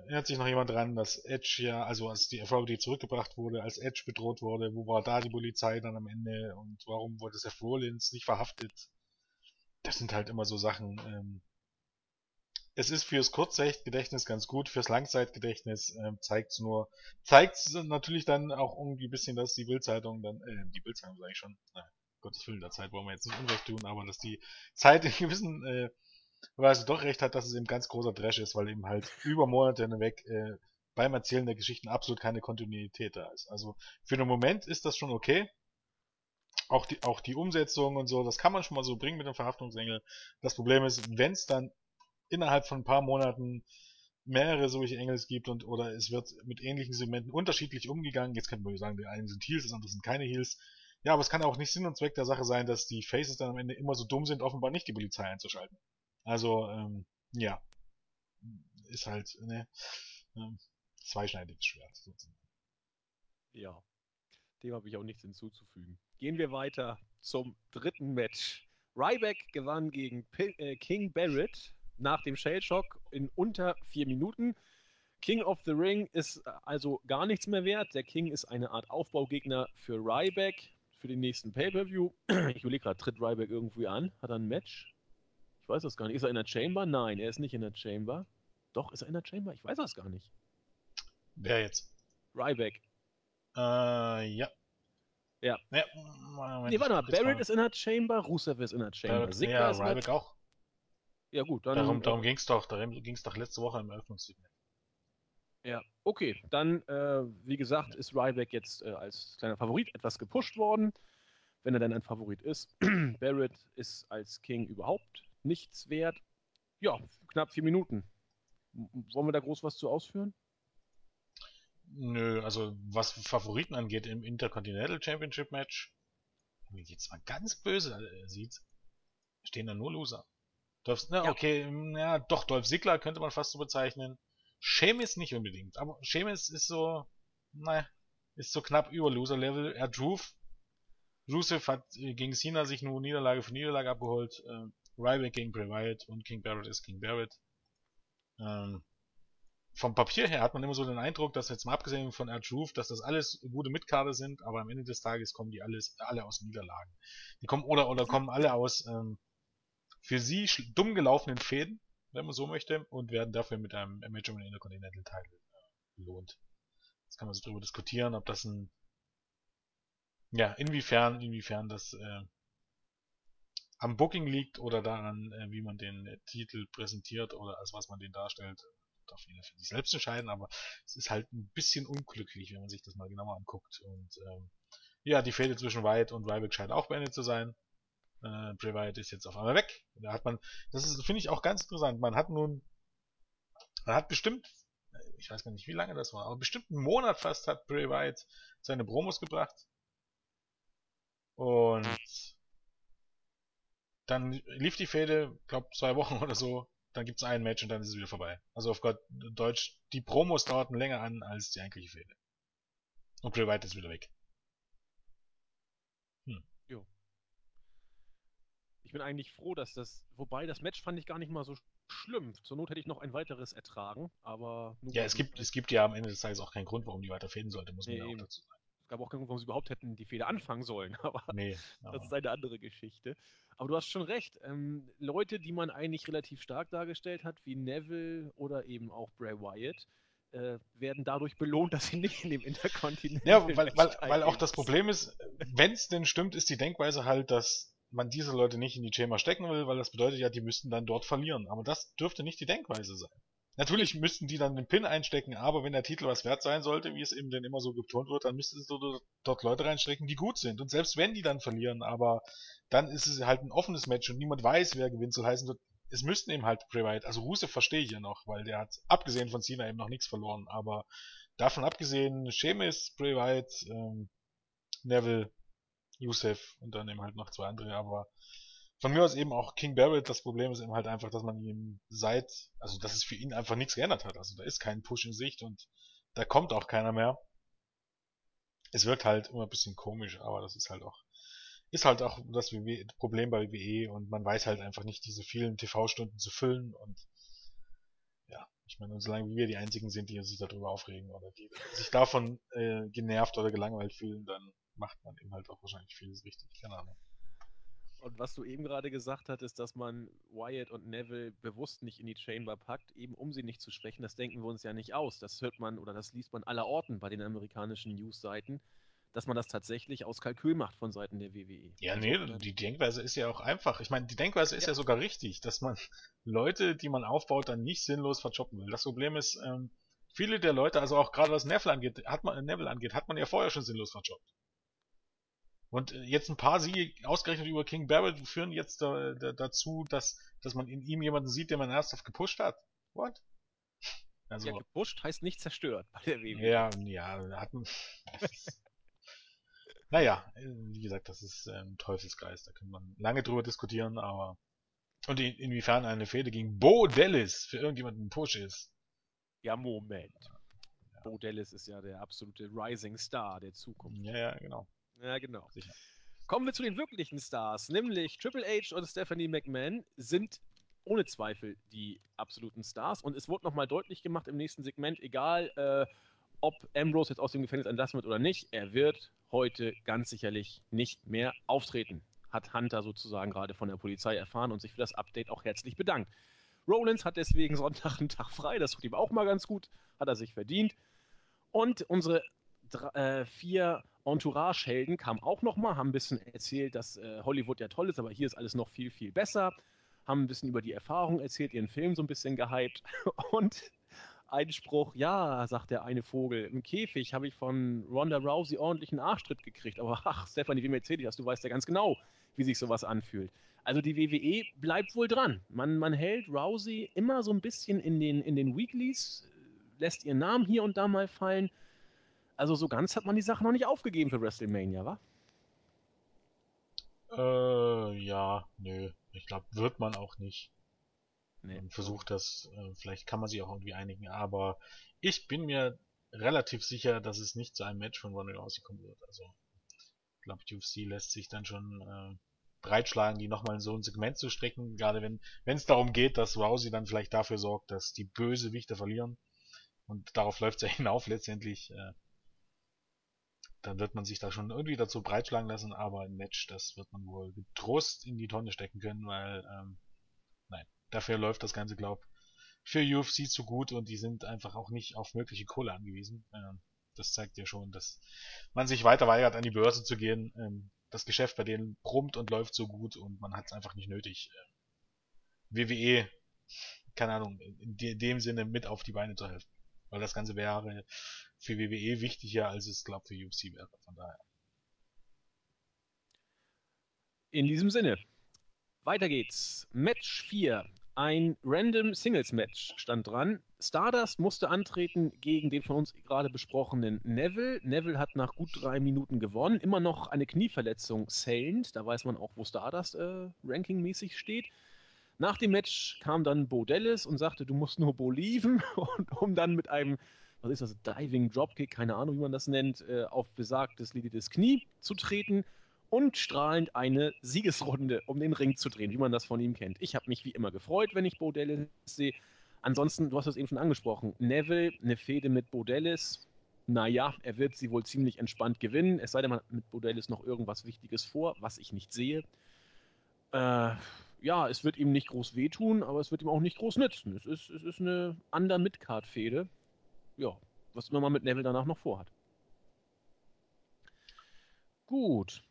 erinnert sich noch jemand dran, dass Edge ja, also als die Authority zurückgebracht wurde, als Edge bedroht wurde, wo war da die Polizei dann am Ende und warum wurde Seth Rollins nicht verhaftet? Das sind halt immer so Sachen, ähm, es ist fürs Kurzzeitgedächtnis ganz gut, fürs Langzeitgedächtnis äh, zeigt es nur, zeigt es natürlich dann auch irgendwie ein bisschen, dass die Bildzeitung dann, äh, die Bildzeitung sage ich schon, na, Gottes Willen, der Zeit wollen wir jetzt nicht Unrecht tun, aber dass die Zeit in gewissen äh, Weise doch recht hat, dass es eben ganz großer Trash ist, weil eben halt über Monate hinweg äh, beim Erzählen der Geschichten absolut keine Kontinuität da ist. Also für den Moment ist das schon okay. Auch die, auch die Umsetzung und so, das kann man schon mal so bringen mit dem Verhaftungsengel. Das Problem ist, wenn es dann innerhalb von ein paar Monaten mehrere solche Engels gibt und oder es wird mit ähnlichen Segmenten unterschiedlich umgegangen. Jetzt könnte man sagen, die einen sind Heals, das andere sind keine Heals. Ja, aber es kann auch nicht Sinn und Zweck der Sache sein, dass die Faces dann am Ende immer so dumm sind, offenbar nicht die Polizei einzuschalten. Also, ähm, ja. Ist halt, ne, ähm, zweischneidiges Schwert sozusagen. Ja, dem habe ich auch nichts hinzuzufügen. Gehen wir weiter zum dritten Match. Ryback gewann gegen P äh, King Barrett nach dem Shellshock in unter vier Minuten. King of the Ring ist also gar nichts mehr wert. Der King ist eine Art Aufbaugegner für Ryback für den nächsten Pay-Per-View. Ich überlege gerade, tritt Ryback irgendwie an? Hat er ein Match? Ich weiß das gar nicht. Ist er in der Chamber? Nein, er ist nicht in der Chamber. Doch, ist er in der Chamber? Ich weiß das gar nicht. Wer jetzt? Ryback. Äh, ja. Ja. ja Moment, nee, warte mal. Barrett ist in der Chamber, Rusev ist in der Chamber. Barrett, ja, Ryback auch. Ja, gut, dann. Darum, darum ging es doch, darum ging es doch letzte Woche im Eröffnungssegment. Ja, okay. Dann, äh, wie gesagt, ist Ryback jetzt äh, als kleiner Favorit etwas gepusht worden. Wenn er denn ein Favorit ist. Barrett ist als King überhaupt nichts wert. Ja, knapp vier Minuten. Wollen wir da groß was zu ausführen? Nö, also was Favoriten angeht im Intercontinental Championship Match, wenn man jetzt mal ganz böse äh, sieht, stehen da nur Loser. Dolph, na, ja. okay, ja, doch, Dolph Ziggler könnte man fast so bezeichnen. Sheamus nicht unbedingt, aber Sheamus ist so, naja, ist so knapp über Loser-Level. Er Druth, Rusev hat äh, gegen Cena sich nur Niederlage für Niederlage abgeholt. Äh, Ryback gegen Bray Wyatt und King Barrett ist King Barrett. Ähm, vom Papier her hat man immer so den Eindruck, dass jetzt mal abgesehen von Truth, dass das alles gute Mitkader sind, aber am Ende des Tages kommen die alles, alle aus Niederlagen. Die kommen oder oder kommen alle aus ähm, für sie dumm gelaufenen Fäden, wenn man so möchte, und werden dafür mit einem um den Intercontinental Title äh, belohnt. Jetzt kann man so darüber diskutieren, ob das ein ja, inwiefern, inwiefern das äh, am Booking liegt oder daran, äh, wie man den äh, Titel präsentiert oder als was man den darstellt, darf jeder für sich selbst entscheiden, aber es ist halt ein bisschen unglücklich, wenn man sich das mal genauer anguckt. Und ähm, ja, die Fehde zwischen White und Ryback scheint auch beendet zu sein. Äh, Bray Wyatt ist jetzt auf einmal weg. Da hat man, das ist, finde ich auch ganz interessant. Man hat nun, man hat bestimmt, ich weiß gar nicht, wie lange das war, aber bestimmt einen Monat fast hat Bray Wyatt seine Promos gebracht. Und dann lief die Fehde, glaub zwei Wochen oder so. Dann gibt's ein Match und dann ist es wieder vorbei. Also auf Gott, Deutsch, die Promos dauerten länger an als die eigentliche Fehde. Und Bray Wyatt ist wieder weg. Ich bin eigentlich froh, dass das, wobei das Match fand ich gar nicht mal so schlimm. Zur Not hätte ich noch ein weiteres ertragen, aber. ja, es gibt, es gibt ja am Ende des Tages auch keinen Grund, warum die weiter fäden sollte, muss man nee, ja auch dazu sagen. Gab auch keinen Grund, warum sie überhaupt hätten die Fehde anfangen sollen, aber nee, aber. das ist eine andere Geschichte. Aber du hast schon recht. Ähm, Leute, die man eigentlich relativ stark dargestellt hat, wie Neville oder eben auch Bray Wyatt, äh, werden dadurch belohnt, dass sie nicht in dem Interkontinent. Ja, weil, weil, weil auch das Problem ist, wenn es denn stimmt, ist die Denkweise halt, dass man diese Leute nicht in die Chamber stecken will, weil das bedeutet ja, die müssten dann dort verlieren. Aber das dürfte nicht die Denkweise sein. Natürlich müssten die dann den Pin einstecken, aber wenn der Titel was wert sein sollte, wie es eben denn immer so betont wird, dann müssten sie dort Leute reinstecken, die gut sind. Und selbst wenn die dann verlieren, aber dann ist es halt ein offenes Match und niemand weiß, wer gewinnt, soll heißen, es müssten eben halt Wyatt, also Rusev verstehe ich ja noch, weil der hat abgesehen von Cena eben noch nichts verloren, aber davon abgesehen, Sheamus, Wyatt, ähm, Neville, Yusef und dann eben halt noch zwei andere, aber von mir aus eben auch King Barrett, das Problem ist eben halt einfach, dass man ihm seit, also dass es für ihn einfach nichts geändert hat. Also da ist kein Push in Sicht und da kommt auch keiner mehr. Es wirkt halt immer ein bisschen komisch, aber das ist halt auch ist halt auch das Problem bei WWE und man weiß halt einfach nicht, diese vielen TV-Stunden zu füllen und ja, ich meine, solange wir die einzigen sind, die sich darüber aufregen oder die sich davon äh, genervt oder gelangweilt fühlen, dann macht man eben halt auch wahrscheinlich vieles richtig. Keine Ahnung. Und was du eben gerade gesagt hattest, dass man Wyatt und Neville bewusst nicht in die Chamber packt, eben um sie nicht zu schwächen, das denken wir uns ja nicht aus. Das hört man oder das liest man aller Orten bei den amerikanischen Newsseiten, dass man das tatsächlich aus Kalkül macht von Seiten der WWE. Ja, nee, die Denkweise ist ja auch einfach. Ich meine, die Denkweise ist ja. ja sogar richtig, dass man Leute, die man aufbaut, dann nicht sinnlos verchoppen will. Das Problem ist, ähm, viele der Leute, also auch gerade was Neville angeht, hat man, Neville angeht, hat man ja vorher schon sinnlos verchoppt. Und äh, jetzt ein paar Siege ausgerechnet über King Barrett führen jetzt da, da, dazu, dass, dass man in ihm jemanden sieht, den man ernsthaft gepusht hat. What? Also, ja, gepusht heißt nicht zerstört bei der WWE. Ja, ja, hatten. naja, wie gesagt, das ist ein Teufelsgeist. Da kann man lange drüber diskutieren, aber. Und in, inwiefern eine Fehde gegen Bo Dallas für irgendjemanden ein Push ist. Ja, Moment. Ja. Bo Dallas ist ja der absolute Rising Star der Zukunft. Ja, ja, genau. Ja, genau. Sicher. Kommen wir zu den wirklichen Stars, nämlich Triple H und Stephanie McMahon sind ohne Zweifel die absoluten Stars. Und es wurde nochmal deutlich gemacht im nächsten Segment, egal äh, ob Ambrose jetzt aus dem Gefängnis entlassen wird oder nicht, er wird heute ganz sicherlich nicht mehr auftreten. Hat Hunter sozusagen gerade von der Polizei erfahren und sich für das Update auch herzlich bedankt. Rollins hat deswegen Sonntag einen Tag frei, das tut ihm auch mal ganz gut, hat er sich verdient. Und unsere drei, äh, vier Entourage-Helden kamen auch nochmal, haben ein bisschen erzählt, dass äh, Hollywood ja toll ist, aber hier ist alles noch viel, viel besser. Haben ein bisschen über die Erfahrung erzählt, ihren Film so ein bisschen gehypt. Und ein Spruch, ja, sagt der eine Vogel, im Käfig habe ich von Ronda Rousey ordentlichen Arschtritt gekriegt. Aber ach, Stephanie, wem erzähl ich das? Du weißt ja ganz genau, wie sich sowas anfühlt. Also die WWE bleibt wohl dran. Man, man hält Rousey immer so ein bisschen in den, in den Weeklies, lässt ihren Namen hier und da mal fallen also so ganz hat man die Sache noch nicht aufgegeben für WrestleMania, wa? Äh, ja, nö. Ich glaube, wird man auch nicht. Nee. Man versucht das, äh, vielleicht kann man sich auch irgendwie einigen, aber ich bin mir relativ sicher, dass es nicht zu einem Match von Ronda Rousey kommen wird. Also, ich glaube, UFC lässt sich dann schon äh, breitschlagen, die nochmal in so ein Segment zu strecken, gerade wenn wenn es darum geht, dass Rousey dann vielleicht dafür sorgt, dass die Bösewichte verlieren. Und darauf läuft es ja hinauf letztendlich. Äh, dann wird man sich da schon irgendwie dazu breitschlagen lassen, aber ein Match, das wird man wohl getrost in die Tonne stecken können, weil, ähm, nein, dafür läuft das Ganze, glaub, für UFC zu gut und die sind einfach auch nicht auf mögliche Kohle angewiesen. Ähm, das zeigt ja schon, dass man sich weiter weigert, an die Börse zu gehen. Ähm, das Geschäft bei denen brummt und läuft so gut und man hat es einfach nicht nötig, äh, WWE, keine Ahnung, in dem Sinne mit auf die Beine zu helfen. Weil das Ganze wäre für WWE wichtiger, als es, glaube für UFC wäre. Von daher. In diesem Sinne, weiter geht's. Match 4. Ein Random Singles Match stand dran. Stardust musste antreten gegen den von uns gerade besprochenen Neville. Neville hat nach gut drei Minuten gewonnen. Immer noch eine Knieverletzung zählend. Da weiß man auch, wo Stardust äh, rankingmäßig steht. Nach dem Match kam dann Bo Dallas und sagte, du musst nur Bo lieben, und um dann mit einem, was ist das, Diving Dropkick, keine Ahnung, wie man das nennt, äh, auf besagtes Lidis Knie zu treten und strahlend eine Siegesrunde um den Ring zu drehen, wie man das von ihm kennt. Ich habe mich wie immer gefreut, wenn ich Bo Dallas sehe. Ansonsten, du hast das eben schon angesprochen, Neville, eine Fehde mit Bo Dallas, naja, er wird sie wohl ziemlich entspannt gewinnen, es sei denn, man hat mit Bo Dallas noch irgendwas Wichtiges vor, was ich nicht sehe. Äh, ja, es wird ihm nicht groß wehtun, aber es wird ihm auch nicht groß nützen. Es ist, es ist eine Under-Mid-Card-Fehde. Ja, was immer man mit Neville danach noch vorhat. Gut.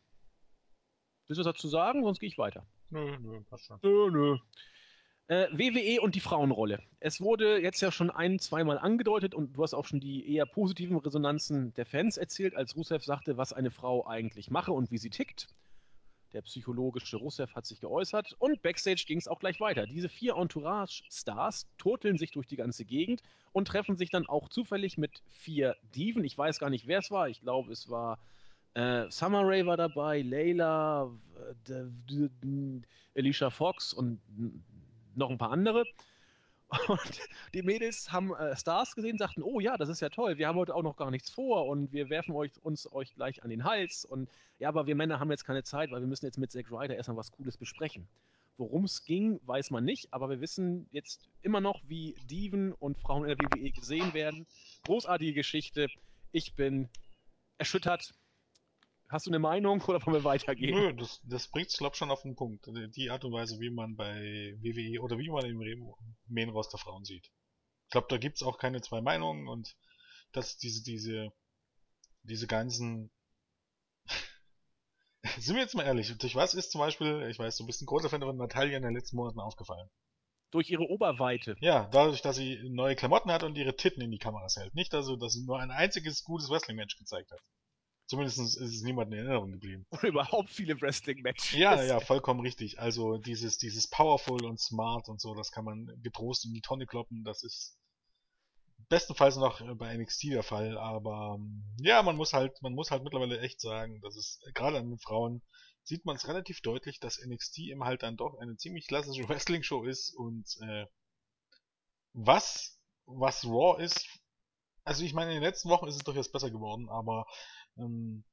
Willst du was dazu sagen? Sonst gehe ich weiter. Nö, nö, passt schon. Nö, nö. Äh, WWE und die Frauenrolle. Es wurde jetzt ja schon ein, zweimal angedeutet und du hast auch schon die eher positiven Resonanzen der Fans erzählt, als Rusev sagte, was eine Frau eigentlich mache und wie sie tickt. Der psychologische Rusev hat sich geäußert und backstage ging es auch gleich weiter. Diese vier Entourage-Stars turteln sich durch die ganze Gegend und treffen sich dann auch zufällig mit vier Diven. Ich weiß gar nicht, wer es war. Ich glaube, es war äh, Summer Rae war dabei, Layla, Alicia Fox und noch ein paar andere. Und die Mädels haben äh, Stars gesehen, sagten, oh ja, das ist ja toll, wir haben heute auch noch gar nichts vor und wir werfen euch, uns euch gleich an den Hals. Und ja, aber wir Männer haben jetzt keine Zeit, weil wir müssen jetzt mit Zack Ryder erstmal was Cooles besprechen. Worum es ging, weiß man nicht, aber wir wissen jetzt immer noch, wie Diven und Frauen in der WWE gesehen werden. Großartige Geschichte. Ich bin erschüttert. Hast du eine Meinung oder wollen wir weitergehen? Nö, das, das bringt es, glaube ich, schon auf den Punkt. Die Art und Weise, wie man bei WWE oder wie man im Main Roster Frauen sieht. Ich glaube, da gibt's auch keine zwei Meinungen und dass diese, diese, diese ganzen Sind wir jetzt mal ehrlich, durch was ist zum Beispiel, ich weiß, du bist ein großer Fan von Natalia in den letzten Monaten aufgefallen? Durch ihre Oberweite. Ja, dadurch, dass sie neue Klamotten hat und ihre Titten in die Kameras hält. Nicht also, dass sie nur ein einziges gutes Wrestling-Match gezeigt hat. Zumindest ist es niemand in Erinnerung geblieben. Oder überhaupt viele Wrestling-Matches. Ja, ja, vollkommen richtig. Also dieses, dieses Powerful und Smart und so, das kann man getrost in die Tonne kloppen. Das ist bestenfalls noch bei NXT der Fall, aber ähm, ja, man muss halt, man muss halt mittlerweile echt sagen, dass es gerade an den Frauen sieht man es relativ deutlich, dass NXT eben halt dann doch eine ziemlich klassische Wrestling-Show ist und äh, was was Raw ist, also ich meine in den letzten Wochen ist es doch jetzt besser geworden, aber ähm,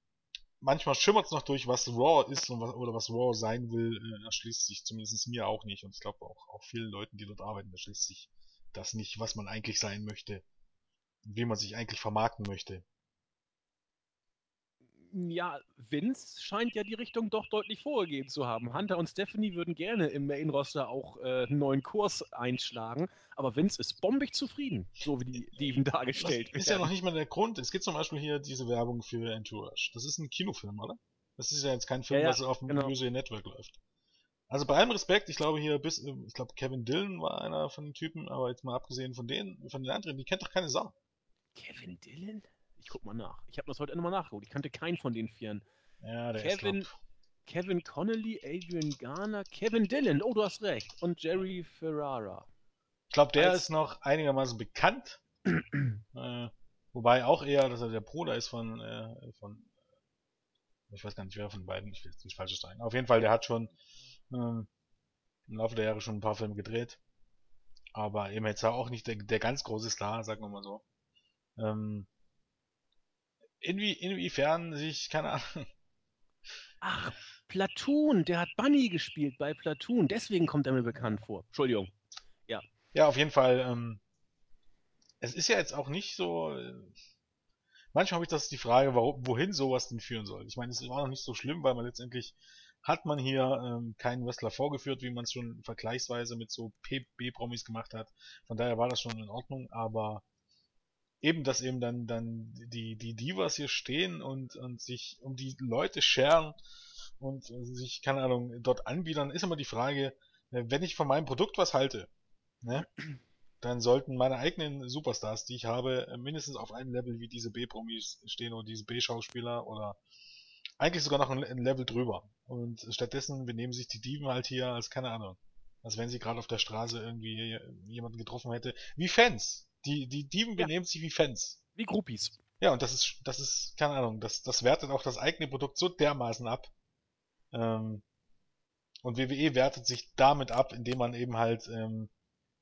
manchmal schimmert es noch durch, was Raw ist was, oder was Raw sein will, äh, erschließt sich zumindest mir auch nicht und ich glaube auch, auch vielen Leuten, die dort arbeiten, erschließt sich das nicht, was man eigentlich sein möchte, wie man sich eigentlich vermarkten möchte. Ja, Vince scheint ja die Richtung doch deutlich vorgegeben zu haben. Hunter und Stephanie würden gerne im Main-Roster auch äh, einen neuen Kurs einschlagen, aber Vince ist bombig zufrieden, so wie die Steven dargestellt das ist ja noch nicht mal der Grund. Es gibt zum Beispiel hier diese Werbung für Entourage. Das ist ein Kinofilm, oder? Das ist ja jetzt kein Film, ja, ja, was auf dem genau. Music Network läuft. Also bei allem Respekt, ich glaube hier bis, ähm, ich glaube Kevin Dillon war einer von den Typen, aber jetzt mal abgesehen von denen, von den anderen, die kennt doch keine Sau. Kevin Dillon? Ich guck mal nach. Ich habe das heute nochmal nachgeguckt. Ich kannte keinen von den Vieren. Ja, der Kevin, ist Kevin Connolly, Adrian Garner, Kevin Dillon, oh, du hast recht. Und Jerry Ferrara. Ich glaube, der Als... ist noch einigermaßen bekannt. äh, wobei auch eher, dass er der Bruder ist von, äh, von ich weiß gar nicht, wer von beiden, ich will jetzt nicht falsch sagen. Auf jeden Fall, der hat schon ähm, im Laufe der Jahre schon ein paar Filme gedreht. Aber eben jetzt auch nicht der, der ganz große Star, sagen wir mal so. Ähm, inwie, inwiefern sich, keine Ahnung. Ach, Platoon, der hat Bunny gespielt bei Platoon, deswegen kommt er mir bekannt vor. Entschuldigung. Ja. Ja, auf jeden Fall. Ähm, es ist ja jetzt auch nicht so. Äh, manchmal habe ich das die Frage, warum, wohin sowas denn führen soll. Ich meine, es war noch nicht so schlimm, weil man letztendlich hat man hier ähm, keinen Wrestler vorgeführt, wie man es schon vergleichsweise mit so B-Promis gemacht hat. Von daher war das schon in Ordnung, aber eben, dass eben dann, dann die, die Divas hier stehen und, und sich um die Leute scheren und sich, keine Ahnung, dort anbiedern, ist immer die Frage, äh, wenn ich von meinem Produkt was halte, ne, dann sollten meine eigenen Superstars, die ich habe, mindestens auf einem Level wie diese B-Promis stehen oder diese B-Schauspieler oder eigentlich sogar noch ein Level drüber. Und stattdessen benehmen sich die Dieben halt hier als, keine Ahnung, als wenn sie gerade auf der Straße irgendwie jemanden getroffen hätte. Wie Fans. Die, die Dieben ja. benehmen sich wie Fans. Wie Groupies. Ja, und das ist, das ist, keine Ahnung, das, das wertet auch das eigene Produkt so dermaßen ab. Ähm, und WWE wertet sich damit ab, indem man eben halt ähm,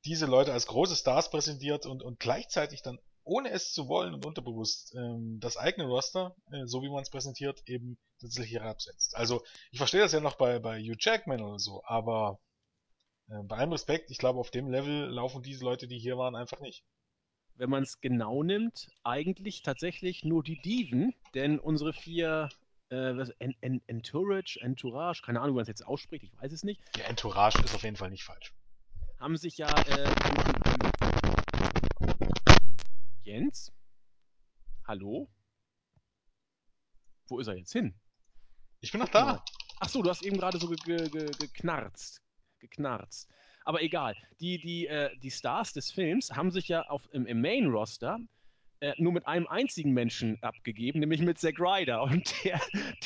diese Leute als große Stars präsentiert und, und gleichzeitig dann ohne es zu wollen und unterbewusst ähm, das eigene Roster, äh, so wie man es präsentiert, eben tatsächlich herabsetzt. Also ich verstehe das ja noch bei, bei Hugh Jackman oder so, aber äh, bei allem Respekt, ich glaube, auf dem Level laufen diese Leute, die hier waren, einfach nicht. Wenn man es genau nimmt, eigentlich tatsächlich nur die Diven, denn unsere vier äh, Entourage, Entourage, keine Ahnung, wie man es jetzt ausspricht, ich weiß es nicht. Ja, Entourage ist auf jeden Fall nicht falsch. Haben sich ja äh, Jens? Hallo? Wo ist er jetzt hin? Ich bin noch da. Ach so, du hast eben gerade so ge ge ge geknarzt. Geknarzt. Aber egal. Die, die, äh, die Stars des Films haben sich ja auf, im, im Main-Roster äh, nur mit einem einzigen Menschen abgegeben, nämlich mit Zack Ryder. Und der,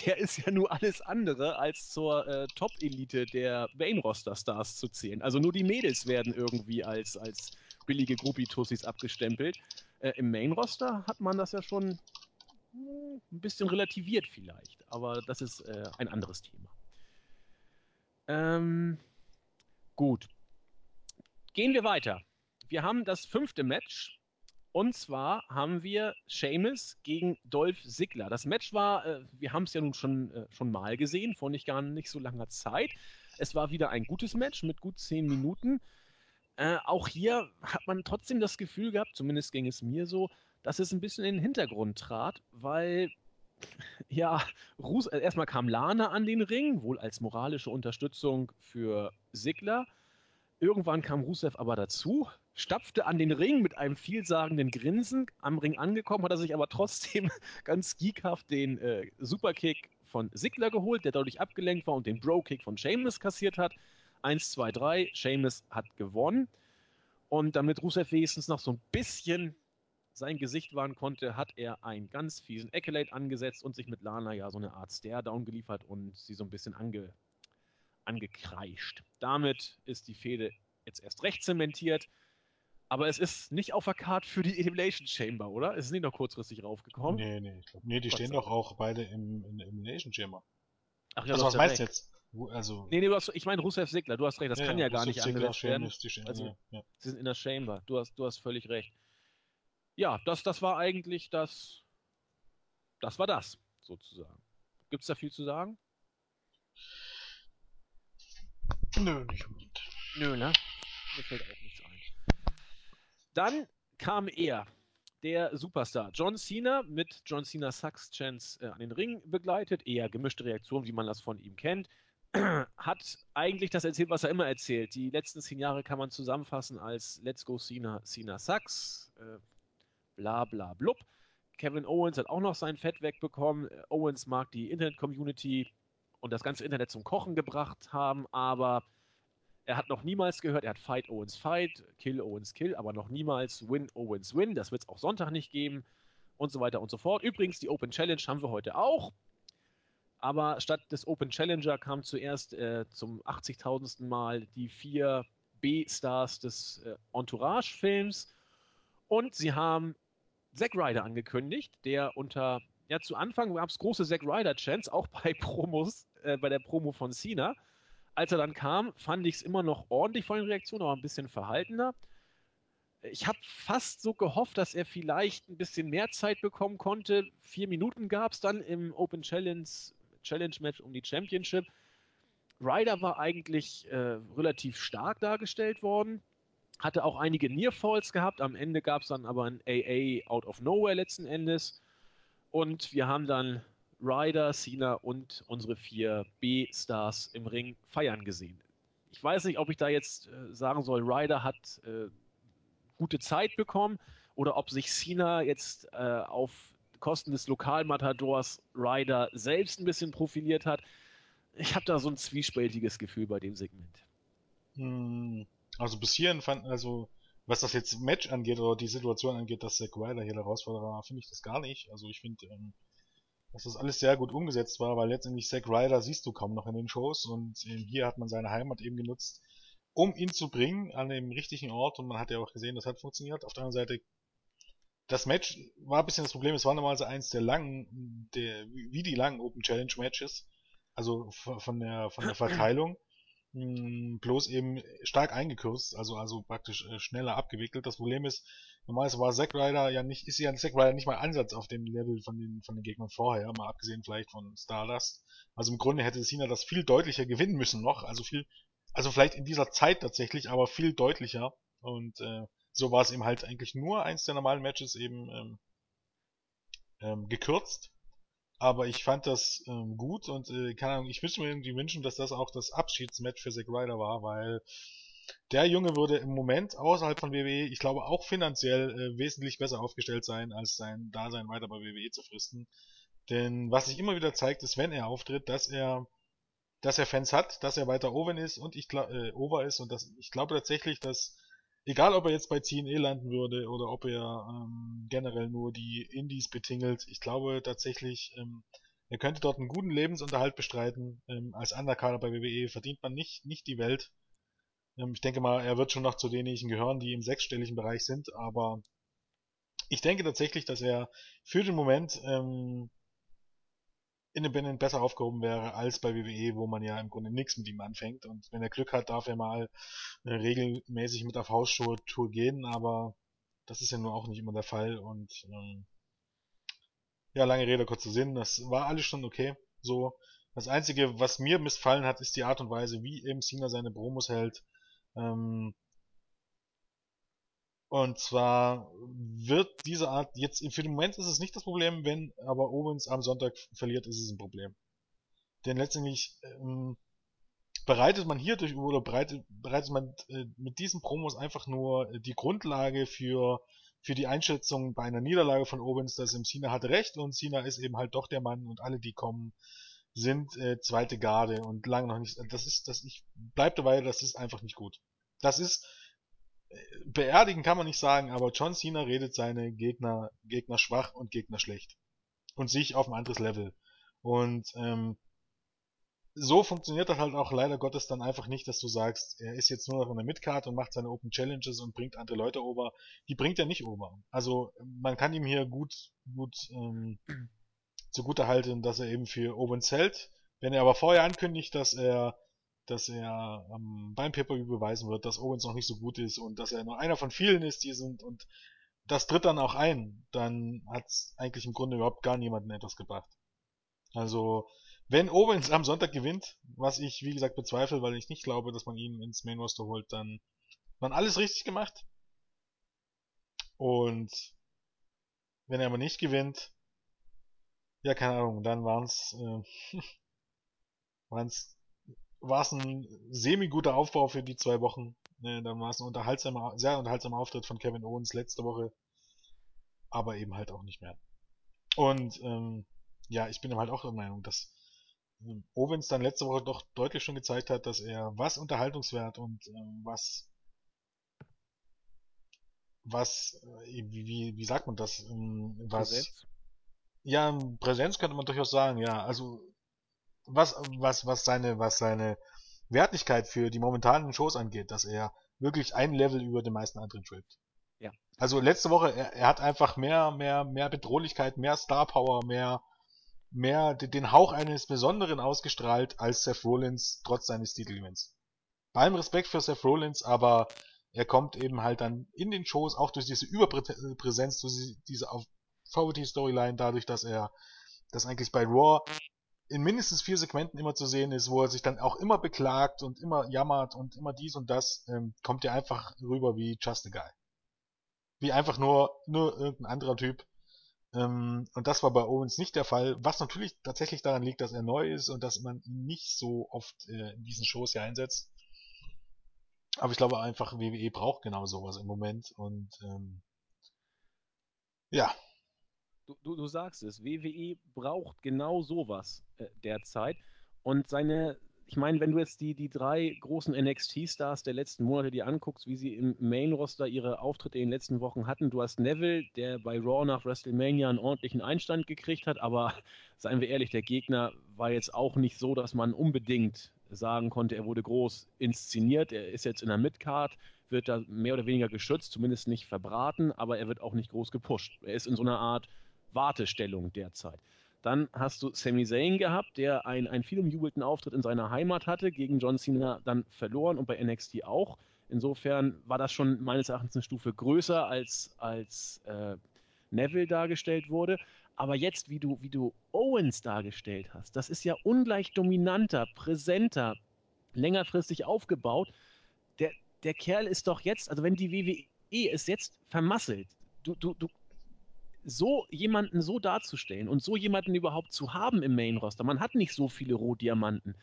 der ist ja nur alles andere als zur äh, Top-Elite der Main-Roster-Stars zu zählen. Also nur die Mädels werden irgendwie als, als billige Gruppi-Tussis abgestempelt. Äh, Im Main-Roster hat man das ja schon hm, ein bisschen relativiert vielleicht, aber das ist äh, ein anderes Thema. Ähm, gut. Gehen wir weiter. wir haben das fünfte Match. Und zwar haben wir Seamus gegen Dolph Ziggler. Das Match war, äh, wir haben es ja nun schon, äh, schon mal gesehen, vor nicht gar nicht so langer Zeit. Es war wieder ein gutes Match mit gut zehn Minuten. Äh, auch hier hat man trotzdem das Gefühl gehabt, zumindest ging es mir so, dass es ein bisschen in den Hintergrund trat, weil ja, Rus äh, erstmal kam Lana an den Ring, wohl als moralische Unterstützung für Sigler. Irgendwann kam Rusev aber dazu, stapfte an den Ring mit einem vielsagenden Grinsen. Am Ring angekommen, hat er sich aber trotzdem ganz geekhaft den äh, Superkick von Sigler geholt, der dadurch abgelenkt war und den Bro-Kick von Sheamus kassiert hat. 1, 2, 3, Sheamus hat gewonnen. Und damit Rusev wenigstens noch so ein bisschen sein Gesicht wahren konnte, hat er einen ganz fiesen Accolade angesetzt und sich mit Lana ja so eine Art Stare-Down geliefert und sie so ein bisschen ange, angekreischt. Damit ist die Fehde jetzt erst recht zementiert. Aber es ist nicht auf der Karte für die Elimination Chamber, oder? Es ist nicht noch kurzfristig raufgekommen. Nee, nee, ich glaube. Nee, die Was stehen doch auch beide im, in der Elimination Chamber. Ach ja, also was meinst du jetzt? Also. Nee, nee, du hast, ich meine Rusev Sigler, du hast recht, das kann ja, gar Rusev, nicht Ziggler, angesetzt werden. Sheamus, die stehen- Also- ja, ja. Sie sind in der Chamber. Du hast, du hast völlig recht. Ja, das, das war eigentlich das. Das war das, sozusagen. Gibt es da viel zu sagen? Nö, nicht unbedingt. Nö, ne? Mir fällt auch nichts ein. Dann kam er, der Superstar. John Cena mit John Cena Sucks Chance äh, an den Ring begleitet. Eher gemischte Reaktion, wie man das von ihm kennt. Hat eigentlich das erzählt, was er immer erzählt. Die letzten zehn Jahre kann man zusammenfassen als Let's Go Cena, Cena Sucks. Äh, bla bla blub. Kevin Owens hat auch noch sein Fett wegbekommen. Äh, Owens mag die Internet-Community und das ganze Internet zum Kochen gebracht haben, aber er hat noch niemals gehört, er hat Fight Owens Fight, Kill Owens Kill, aber noch niemals Win Owens Win. Das wird es auch Sonntag nicht geben und so weiter und so fort. Übrigens, die Open Challenge haben wir heute auch. Aber statt des Open Challenger kam zuerst äh, zum 80.000. Mal die vier B-Stars des äh, Entourage-Films. Und sie haben Zack Ryder angekündigt, der unter, ja, zu Anfang gab es große Zack Ryder-Chants, auch bei Promos, äh, bei der Promo von Cena. Als er dann kam, fand ich es immer noch ordentlich von den Reaktionen, aber ein bisschen verhaltener. Ich habe fast so gehofft, dass er vielleicht ein bisschen mehr Zeit bekommen konnte. Vier Minuten gab es dann im Open Challenge, Challenge Match um die Championship. Ryder war eigentlich äh, relativ stark dargestellt worden, hatte auch einige Nearfalls gehabt. Am Ende gab es dann aber ein AA out of nowhere letzten Endes. Und wir haben dann Ryder, Cena und unsere vier B-Stars im Ring feiern gesehen. Ich weiß nicht, ob ich da jetzt äh, sagen soll, Ryder hat äh, gute Zeit bekommen oder ob sich Cena jetzt äh, auf Kosten des Lokalmatadors Ryder selbst ein bisschen profiliert hat. Ich habe da so ein zwiespältiges Gefühl bei dem Segment. Hm, Also bis hierhin fand, also was das jetzt Match angeht oder die Situation angeht, dass Zack Ryder hier der Herausforderer war, finde ich das gar nicht. Also ich finde, ähm, dass das alles sehr gut umgesetzt war, weil letztendlich Zack Ryder siehst du kaum noch in den Shows und ähm, hier hat man seine Heimat eben genutzt, um ihn zu bringen an dem richtigen Ort und man hat ja auch gesehen, das hat funktioniert. Auf der anderen Seite, das Match war ein bisschen das Problem, es war normalerweise eins der langen, der, wie die langen Open Challenge Matches, also von der, von der Verteilung, mh, bloß eben stark eingekürzt, also, also praktisch äh, schneller abgewickelt. Das Problem ist, normalerweise war Zack Ryder ja nicht, ist ja Zack Ryder nicht mal Ansatz auf dem Level von den, von den Gegnern vorher, mal abgesehen vielleicht von Stardust. Also im Grunde hätte Cena das viel deutlicher gewinnen müssen noch, also viel, also vielleicht in dieser Zeit tatsächlich, aber viel deutlicher. Und äh, so war es eben halt eigentlich nur eins der normalen Matches eben ähm, ähm, gekürzt. Aber ich fand das ähm, gut und äh, keine Ahnung, ich müsste mir irgendwie wünschen, dass das auch das Abschiedsmatch für Zack Ryder war, weil der Junge würde im Moment außerhalb von WWE, ich glaube auch finanziell äh, wesentlich besser aufgestellt sein, als sein Dasein weiter bei WWE zu fristen. Denn was sich immer wieder zeigt, ist, wenn er auftritt, dass er dass er Fans hat, dass er weiter oben ist und ich äh, over ist und das, ich glaube tatsächlich, dass egal ob er jetzt bei TNA landen würde oder ob er ähm, generell nur die Indies betingelt, ich glaube tatsächlich, ähm, er könnte dort einen guten Lebensunterhalt bestreiten. Ähm, als Underkader bei WWE verdient man nicht, nicht die Welt. Ähm, ich denke mal, er wird schon noch zu denjenigen gehören, die im sechsstelligen Bereich sind, aber ich denke tatsächlich, dass er für den Moment ähm, Independent besser aufgehoben wäre als bei WWE, wo man ja im Grunde nichts mit ihm anfängt. Und wenn er Glück hat, darf er mal äh, regelmäßig mit auf Hausshow-Tour gehen, aber das ist ja nur auch nicht immer der Fall. Und ähm, ja, lange Rede, kurzer Sinn, das war alles schon okay. So, das Einzige, was mir missfallen hat, ist die Art und Weise, wie eben Cena seine Promos hält. Ähm, und zwar wird diese Art, jetzt für den Moment ist es nicht das Problem, wenn aber Owens am Sonntag verliert, ist es ein Problem. Denn letztendlich ähm, bereitet man hier durch oder bereitet, bereitet man äh, mit diesen Promos einfach nur die Grundlage für für die Einschätzung bei einer Niederlage von Owens, dass im Cena hatte recht und Cena ist eben halt doch der Mann und alle, die kommen, sind äh, zweite Garde und lange noch nicht. Das ist, das ich bleib dabei, das ist einfach nicht gut. Das ist beerdigen kann man nicht sagen, aber John Cena redet seine Gegner Gegner schwach und Gegner schlecht und sich auf ein anderes Level. Und ähm, so funktioniert das halt auch leider Gottes dann einfach nicht, dass du sagst, er ist jetzt nur noch in der Midcard und macht seine Open Challenges und bringt andere Leute over. Die bringt er nicht over. Also man kann ihm hier gut, gut ähm, zugute halten, dass er eben für Owens hält. Wenn er aber vorher ankündigt, dass er dass er ähm, beim pay beweisen wird, dass Owens noch nicht so gut ist und dass er nur einer von vielen ist, die sind und das tritt dann auch ein, dann hat's eigentlich im Grunde überhaupt gar niemanden etwas gebracht. Also wenn Owens am Sonntag gewinnt, was ich wie gesagt bezweifle, weil ich nicht glaube, dass man ihn ins Main Roster holt, dann man alles richtig gemacht. Und wenn er aber nicht gewinnt, ja keine Ahnung, dann waren's äh, waren's war's ein semi guter Aufbau für die zwei Wochen. Ne, dann war es ein unterhaltsamer, sehr unterhaltsamer Auftritt von Kevin Owens letzte Woche, aber eben halt auch nicht mehr. Und ähm, ja, ich bin halt auch der Meinung, dass Owens dann letzte Woche doch deutlich schon gezeigt hat, dass er was Unterhaltungswert und äh, was was äh, wie, wie, wie sagt man das ähm, was Präsenz? ja Präsenz könnte man durchaus sagen ja also was was was seine was seine Wertigkeit für die momentanen Shows angeht dass er wirklich ein Level über den meisten anderen schwebt ja also letzte Woche er, er hat einfach mehr mehr mehr Bedrohlichkeit mehr Star Power mehr mehr den Hauch eines Besonderen ausgestrahlt als Seth Rollins trotz seines Titelgewinns. Bei allem Respekt für Seth Rollins, aber er kommt eben halt dann in den Shows auch durch diese Überpräsenz, durch diese Authority-Storyline, dadurch, dass er das eigentlich bei Raw in mindestens vier Segmenten immer zu sehen ist, wo er sich dann auch immer beklagt und immer jammert und immer dies und das, ähm, kommt er einfach rüber wie just a guy. Wie einfach nur, nur irgendein anderer Typ, ähm, und das war bei Owens nicht der Fall, was natürlich tatsächlich daran liegt, dass er neu ist und dass man ihn nicht so oft äh, in diesen Shows hier einsetzt. Aber ich glaube einfach, WWE braucht genau sowas im Moment und ähm, ja. Du, du, du sagst es, WWE braucht genau sowas äh, derzeit und seine ich meine, wenn du jetzt die, die drei großen NXT-Stars der letzten Monate dir anguckst, wie sie im Main-Roster ihre Auftritte in den letzten Wochen hatten, du hast Neville, der bei Raw nach WrestleMania einen ordentlichen Einstand gekriegt hat, aber seien wir ehrlich, der Gegner war jetzt auch nicht so, dass man unbedingt sagen konnte, er wurde groß inszeniert, er ist jetzt in der Midcard, wird da mehr oder weniger geschützt, zumindest nicht verbraten, aber er wird auch nicht groß gepusht. Er ist in so einer Art Wartestellung derzeit. Dann hast du Sami Zayn gehabt, der einen, einen viel umjubelten Auftritt in seiner Heimat hatte, gegen John Cena dann verloren und bei NXT auch. Insofern war das schon meines Erachtens eine Stufe größer, als, als äh, Neville dargestellt wurde. Aber jetzt, wie du, wie du Owens dargestellt hast, das ist ja ungleich dominanter, präsenter, längerfristig aufgebaut. Der, der Kerl ist doch jetzt, also wenn die WWE es jetzt vermasselt, du, du, du so jemanden so darzustellen und so jemanden überhaupt zu haben im Main-Roster. Man hat nicht so viele Rohdiamanten.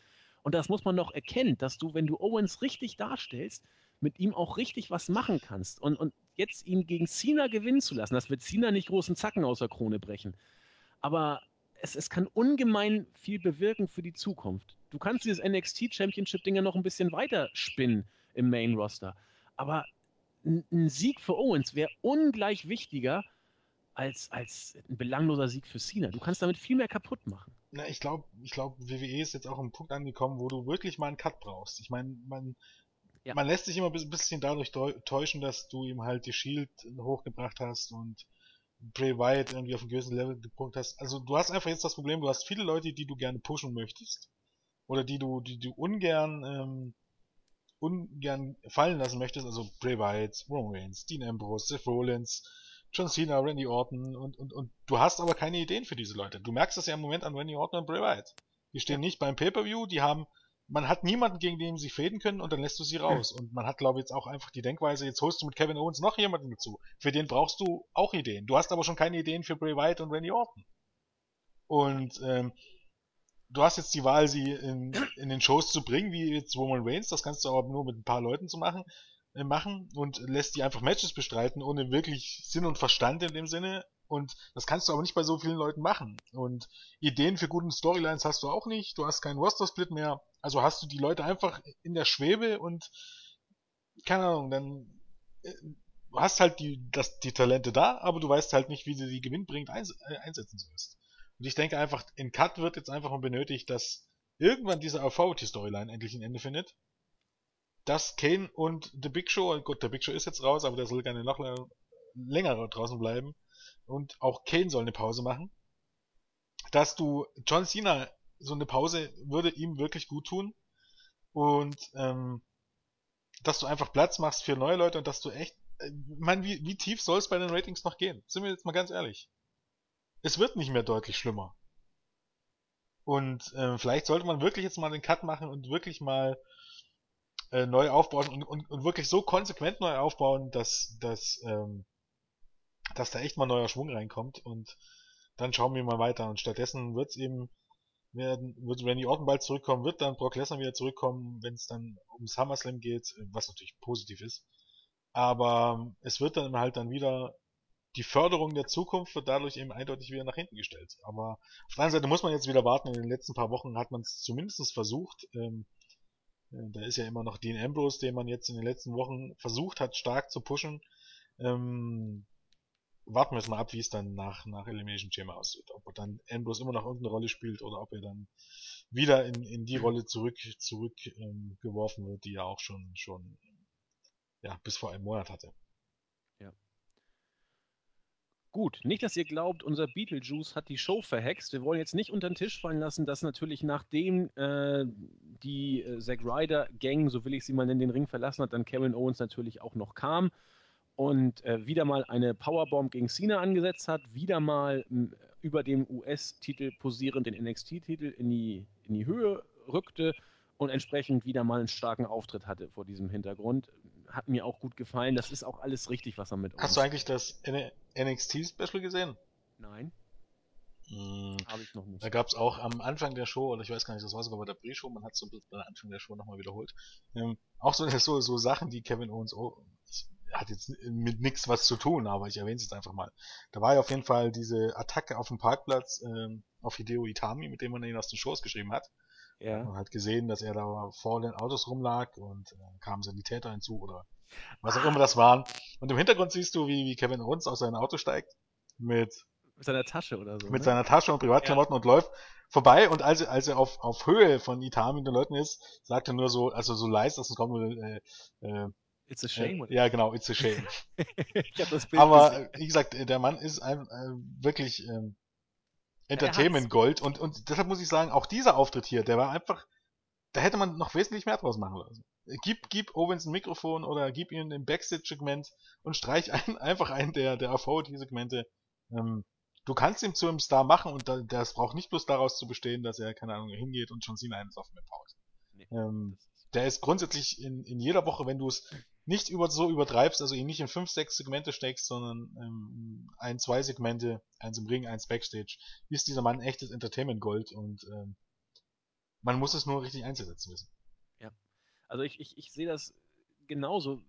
Und das muss man doch erkennen, dass du, wenn du Owens richtig darstellst, mit ihm auch richtig was machen kannst. Und, und jetzt ihn gegen Cena gewinnen zu lassen, das wird Cena nicht großen Zacken aus der Krone brechen. Aber es, es kann ungemein viel bewirken für die Zukunft. Du kannst dieses NXT Championship-Ding ja noch ein bisschen weiter spinnen im Main-Roster. Aber ein, ein Sieg für Owens wäre ungleich wichtiger, als, als ein belangloser Sieg für Cena. Du kannst damit viel mehr kaputt machen. Na, ich glaube, ich glaub, WWE ist jetzt auch am Punkt angekommen, wo du wirklich mal einen Cut brauchst. Ich meine, man, ja. man lässt sich immer ein bisschen dadurch täuschen, dass du ihm halt die Shield hochgebracht hast und Bray Wyatt irgendwie auf einem gewissen Level gepunkt hast. Also du hast einfach jetzt das Problem, du hast viele Leute, die du gerne pushen möchtest. Oder die du, die du ungern, ähm, ungern fallen lassen möchtest. Also Bray Wyatt, Roman Reigns, Dean Ambrose, Seth Rollins, John Cena, Randy Orton und, und, und du hast aber keine Ideen für diese Leute. Du merkst das ja im Moment an Randy Orton und Bray Wyatt. Die stehen nicht beim Pay-Per-View, die haben man hat niemanden, gegen den sie fäden können und dann lässt du sie raus. Und man hat, glaube ich, jetzt auch einfach die Denkweise, jetzt holst du mit Kevin Owens noch jemanden dazu. Für den brauchst du auch Ideen. Du hast aber schon keine Ideen für Bray Wyatt und Randy Orton. Und ähm, du hast jetzt die Wahl, sie in, in den Shows zu bringen, wie jetzt Roman Reigns, das kannst du aber nur mit ein paar Leuten zu machen, machen und lässt die einfach Matches bestreiten, ohne wirklich Sinn und Verstand in dem Sinne. Und das kannst du aber nicht bei so vielen Leuten machen. Und Ideen für guten Storylines hast du auch nicht. Du hast keinen Roster-Split mehr. Also hast du die Leute einfach in der Schwebe und keine Ahnung, dann äh, hast halt die, das, die Talente da, aber du weißt halt nicht, wie du die gewinnbringend eins, äh, einsetzen sollst. Und ich denke einfach, in Cut wird jetzt einfach mal benötigt, dass irgendwann diese Authority-Storyline endlich ein Ende findet. Dass Kane und The Big Show, gut, der Big Show ist jetzt raus, aber der soll gerne noch länger draußen bleiben. Und auch Kane soll eine Pause machen. Dass du John Cena so eine Pause würde ihm wirklich gut tun. Und ähm, dass du einfach Platz machst für neue Leute und dass du echt. Äh, meine, wie, wie tief soll es bei den Ratings noch gehen? Sind wir jetzt mal ganz ehrlich. Es wird nicht mehr deutlich schlimmer. Und äh, vielleicht sollte man wirklich jetzt mal den Cut machen und wirklich mal äh, neu aufbauen und, und, und wirklich so konsequent neu aufbauen, dass, dass, ähm, dass da echt mal neuer Schwung reinkommt und dann schauen wir mal weiter. Und stattdessen wird es eben werden, wird Randy Orton bald zurückkommen, wird dann Brock Lesnar wieder zurückkommen, wenn es dann um SummerSlam geht, was natürlich positiv ist. Aber es wird dann halt dann wieder die Förderung der Zukunft wird dadurch eben eindeutig wieder nach hinten gestellt. Aber auf der anderen Seite muss man jetzt wieder warten. In den letzten paar Wochen hat man es zumindest versucht. Ähm, äh, da ist ja immer noch Dean Ambrose, den man jetzt in den letzten Wochen versucht hat, stark zu pushen. Ähm, warten wir jetzt mal ab, wie es dann nach, nach Elimination Chamber aussieht. Ob dann Ambrose immer noch irgendeine Rolle spielt oder ob er dann wieder in, in die Rolle zurück, zurück ähm, wird, die er auch schon, schon ja, bis vor einem Monat hatte. Gut, nicht, dass ihr glaubt, unser Beetlejuice hat die Show verhext. Wir wollen jetzt nicht unter den Tisch fallen lassen, dass natürlich nachdem äh, die äh, Zack Ryder Gang, so will ich sie mal nennen, den Ring verlassen hat, dann Kevin Owens natürlich auch noch kam und äh, wieder mal eine Powerbomb gegen Cena angesetzt hat, wieder mal über dem US-Titel posierend den NXT-Titel in die, in die Höhe rückte und entsprechend wieder mal einen starken Auftritt hatte vor diesem Hintergrund. Hat mir auch gut gefallen. Das ist auch alles richtig, was er mit uns. Hast du eigentlich das NXT-Special gesehen? Nein. Hm, Habe ich noch nicht. Da gab es auch am Anfang der Show, oder ich weiß gar nicht, das war sogar bei der Pre-Show, man hat es so am Anfang der Show nochmal wiederholt. Ähm, auch so, so, so Sachen, die Kevin Owens oh, hat jetzt mit nichts was zu tun, aber ich erwähne es jetzt einfach mal. Da war ja auf jeden Fall diese Attacke auf dem Parkplatz ähm, auf Hideo Itami, mit dem man ihn aus den Shows geschrieben hat. Ja. Man hat gesehen, dass er da vor den Autos rumlag und äh, kamen Sanitäter hinzu oder was auch immer das waren. Und im Hintergrund siehst du, wie, wie Kevin Owens aus seinem Auto steigt mit mit seiner Tasche oder so. Mit ne? seiner Tasche und Privatklamotten ja. und läuft vorbei und als, als er auf, auf Höhe von Itami den Leuten ist, sagt er nur so, also so leise, dass es kommt nur, äh, äh, It's a shame. Äh, ja, genau, it's a shame. ich hab das Bild Aber gesehen. wie gesagt, der Mann ist ein, äh, wirklich ähm, Entertainment Gold und, und deshalb muss ich sagen, auch dieser Auftritt hier, der war einfach, da hätte man noch wesentlich mehr draus machen lassen. Gib, gib Owens ein Mikrofon oder gib ihm ein Backstage-Segment und streich ein, einfach einen der, der Authority-Segmente. Ähm, du kannst ihn zu einem Star machen und da, das braucht nicht bloß daraus zu bestehen, dass er, keine Ahnung, hingeht und schon Cena auf dem Pause. Nee, ähm, der ist grundsätzlich in, in jeder Woche, wenn du es nicht über, so übertreibst, also ihn nicht in fünf, sechs Segmente steckst, sondern ähm, ein, zwei Segmente, eins im Ring, eins Backstage, ist dieser Mann echtes Entertainment Gold und ähm, man muss es nur richtig einzusetzen wissen. Ja, also ich, ich, ich sehe das genauso.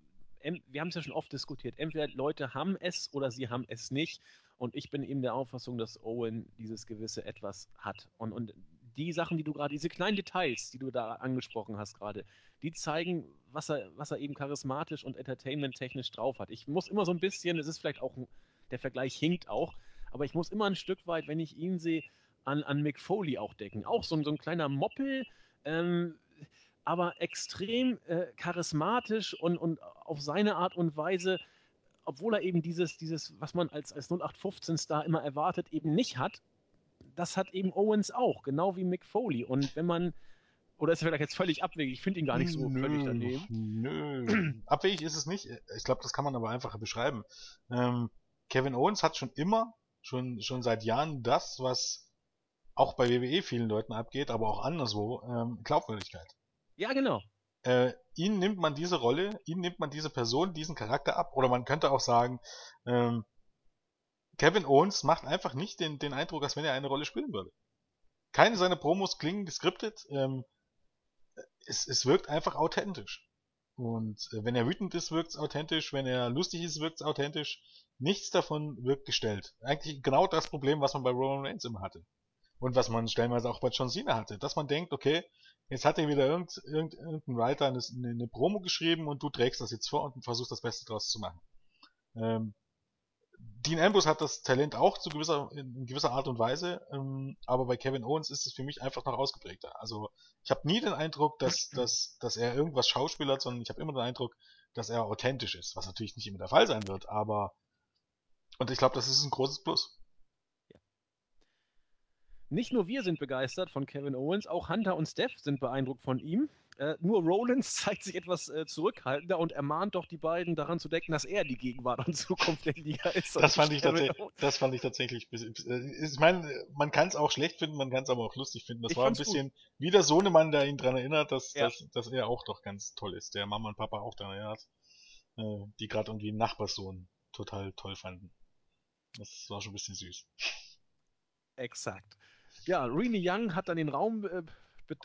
Wir haben es ja schon oft diskutiert. Entweder Leute haben es oder sie haben es nicht. Und ich bin eben der Auffassung, dass Owen dieses gewisse Etwas hat. Und, und die Sachen, die du gerade, diese kleinen Details, die du da angesprochen hast gerade, die zeigen, was er, was er eben charismatisch und entertainment-technisch drauf hat. Ich muss immer so ein bisschen, es ist vielleicht auch, der Vergleich hinkt auch, aber ich muss immer ein Stück weit, wenn ich ihn sehe, an, an Mick Foley auch denken. Auch so, so ein kleiner Moppel, ähm, aber extrem äh, charismatisch und, und auf seine Art und Weise obwohl er eben dieses, dieses, was man als, als 0815-Star immer erwartet, eben nicht hat, das hat eben Owens auch, genau wie Mick Foley. Und wenn man, oder ist er vielleicht jetzt völlig abwegig, ich finde ihn gar nicht so nö, völlig daneben. Nö. Abwegig ist es nicht. Ich glaube, das kann man aber einfacher beschreiben. Ähm, Kevin Owens hat schon immer, schon, schon seit Jahren das, was auch bei WWE vielen Leuten abgeht, aber auch anderswo, ähm, Glaubwürdigkeit. Ja, genau. Äh, ihn nimmt man diese Rolle, ihn nimmt man diese Person, diesen Charakter ab, oder man könnte auch sagen, ähm, Kevin Owens macht einfach nicht den, den Eindruck, als wenn er eine Rolle spielen würde. Keine seiner Promos klingen geskriptet, ähm, es, es wirkt einfach authentisch. Und äh, wenn er wütend ist, wirkt es authentisch, wenn er lustig ist, wirkt es authentisch. Nichts davon wirkt gestellt. Eigentlich genau das Problem, was man bei Roman Reigns immer hatte. Und was man stellenweise auch bei John Cena hatte. Dass man denkt, okay, jetzt hat er wieder irgend, irgend, irgendein Writer eine, eine Promo geschrieben und du trägst das jetzt vor und versuchst das Beste draus zu machen. Ähm, Dean Ambrose hat das Talent auch zu gewisser, in gewisser Art und Weise, ähm, aber bei Kevin Owens ist es für mich einfach noch ausgeprägter. Also ich habe nie den Eindruck, dass, dass, dass er irgendwas schauspielert, sondern ich habe immer den Eindruck, dass er authentisch ist, was natürlich nicht immer der Fall sein wird, aber und ich glaube, das ist ein großes Plus. Nicht nur wir sind begeistert von Kevin Owens, auch Hunter und Steph sind beeindruckt von ihm. Äh, nur Rollins zeigt sich etwas äh, zurückhaltender und ermahnt doch die beiden daran zu denken, dass er die Gegenwart und Zukunft der Liga ist. Das fand, ich das fand ich tatsächlich. Äh, ich meine, man kann es auch schlecht finden, man kann es aber auch lustig finden. Das ich war ein bisschen gut. wie der Sohnemann, der ihn daran erinnert, dass, ja. dass, dass er auch doch ganz toll ist, der Mama und Papa auch daran erinnert, äh, die gerade irgendwie einen Nachbarssohn total toll fanden. Das war schon ein bisschen süß. Exakt. Ja, Renee Young hat dann den Raum äh,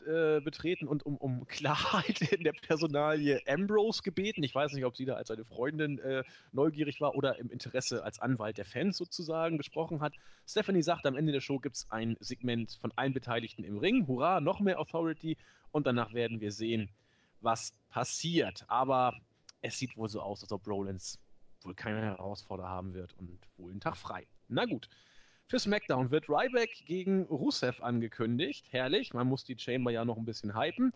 äh, betreten und um, um, Klarheit in der Personalie Ambrose gebeten. Ich weiß nicht, ob sie da als seine Freundin äh, neugierig war oder im Interesse als Anwalt der Fans sozusagen gesprochen hat. Stephanie sagt, am Ende der Show gibt es ein Segment von allen Beteiligten im Ring. Hurra, noch mehr Authority. Und danach werden wir sehen, was passiert. Aber es sieht wohl so aus, als ob Rollins wohl keine Herausforderer haben wird und wohl einen Tag frei. Na gut. Für SmackDown wird Ryback gegen Rusev angekündigt. Herrlich, man muss die Chamber ja noch ein bisschen hypen.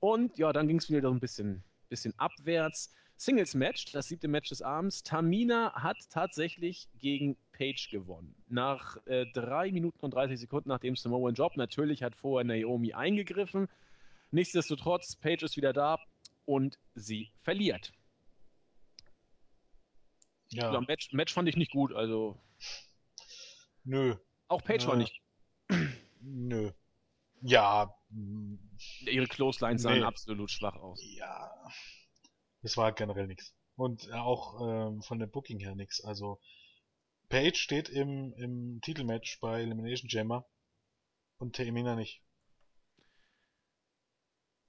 Und ja, dann ging es wieder so ein bisschen, bisschen abwärts. Singles-Match, das siebte Match des Abends. Tamina hat tatsächlich gegen Paige gewonnen. Nach äh, 3 Minuten und 30 Sekunden nach dem Samoan Job. Natürlich hat vorher Naomi eingegriffen. Nichtsdestotrotz, Paige ist wieder da und sie verliert. Ja. ja Match, Match fand ich nicht gut, also Nö. Auch Page Nö. war nicht. Nö. Ja. Ihre Clotheslines sahen nee. absolut schwach aus. Ja. Es war generell nichts. Und auch ähm, von der Booking her nichts. Also Page steht im, im Titelmatch bei Elimination Jammer und Tamina nicht.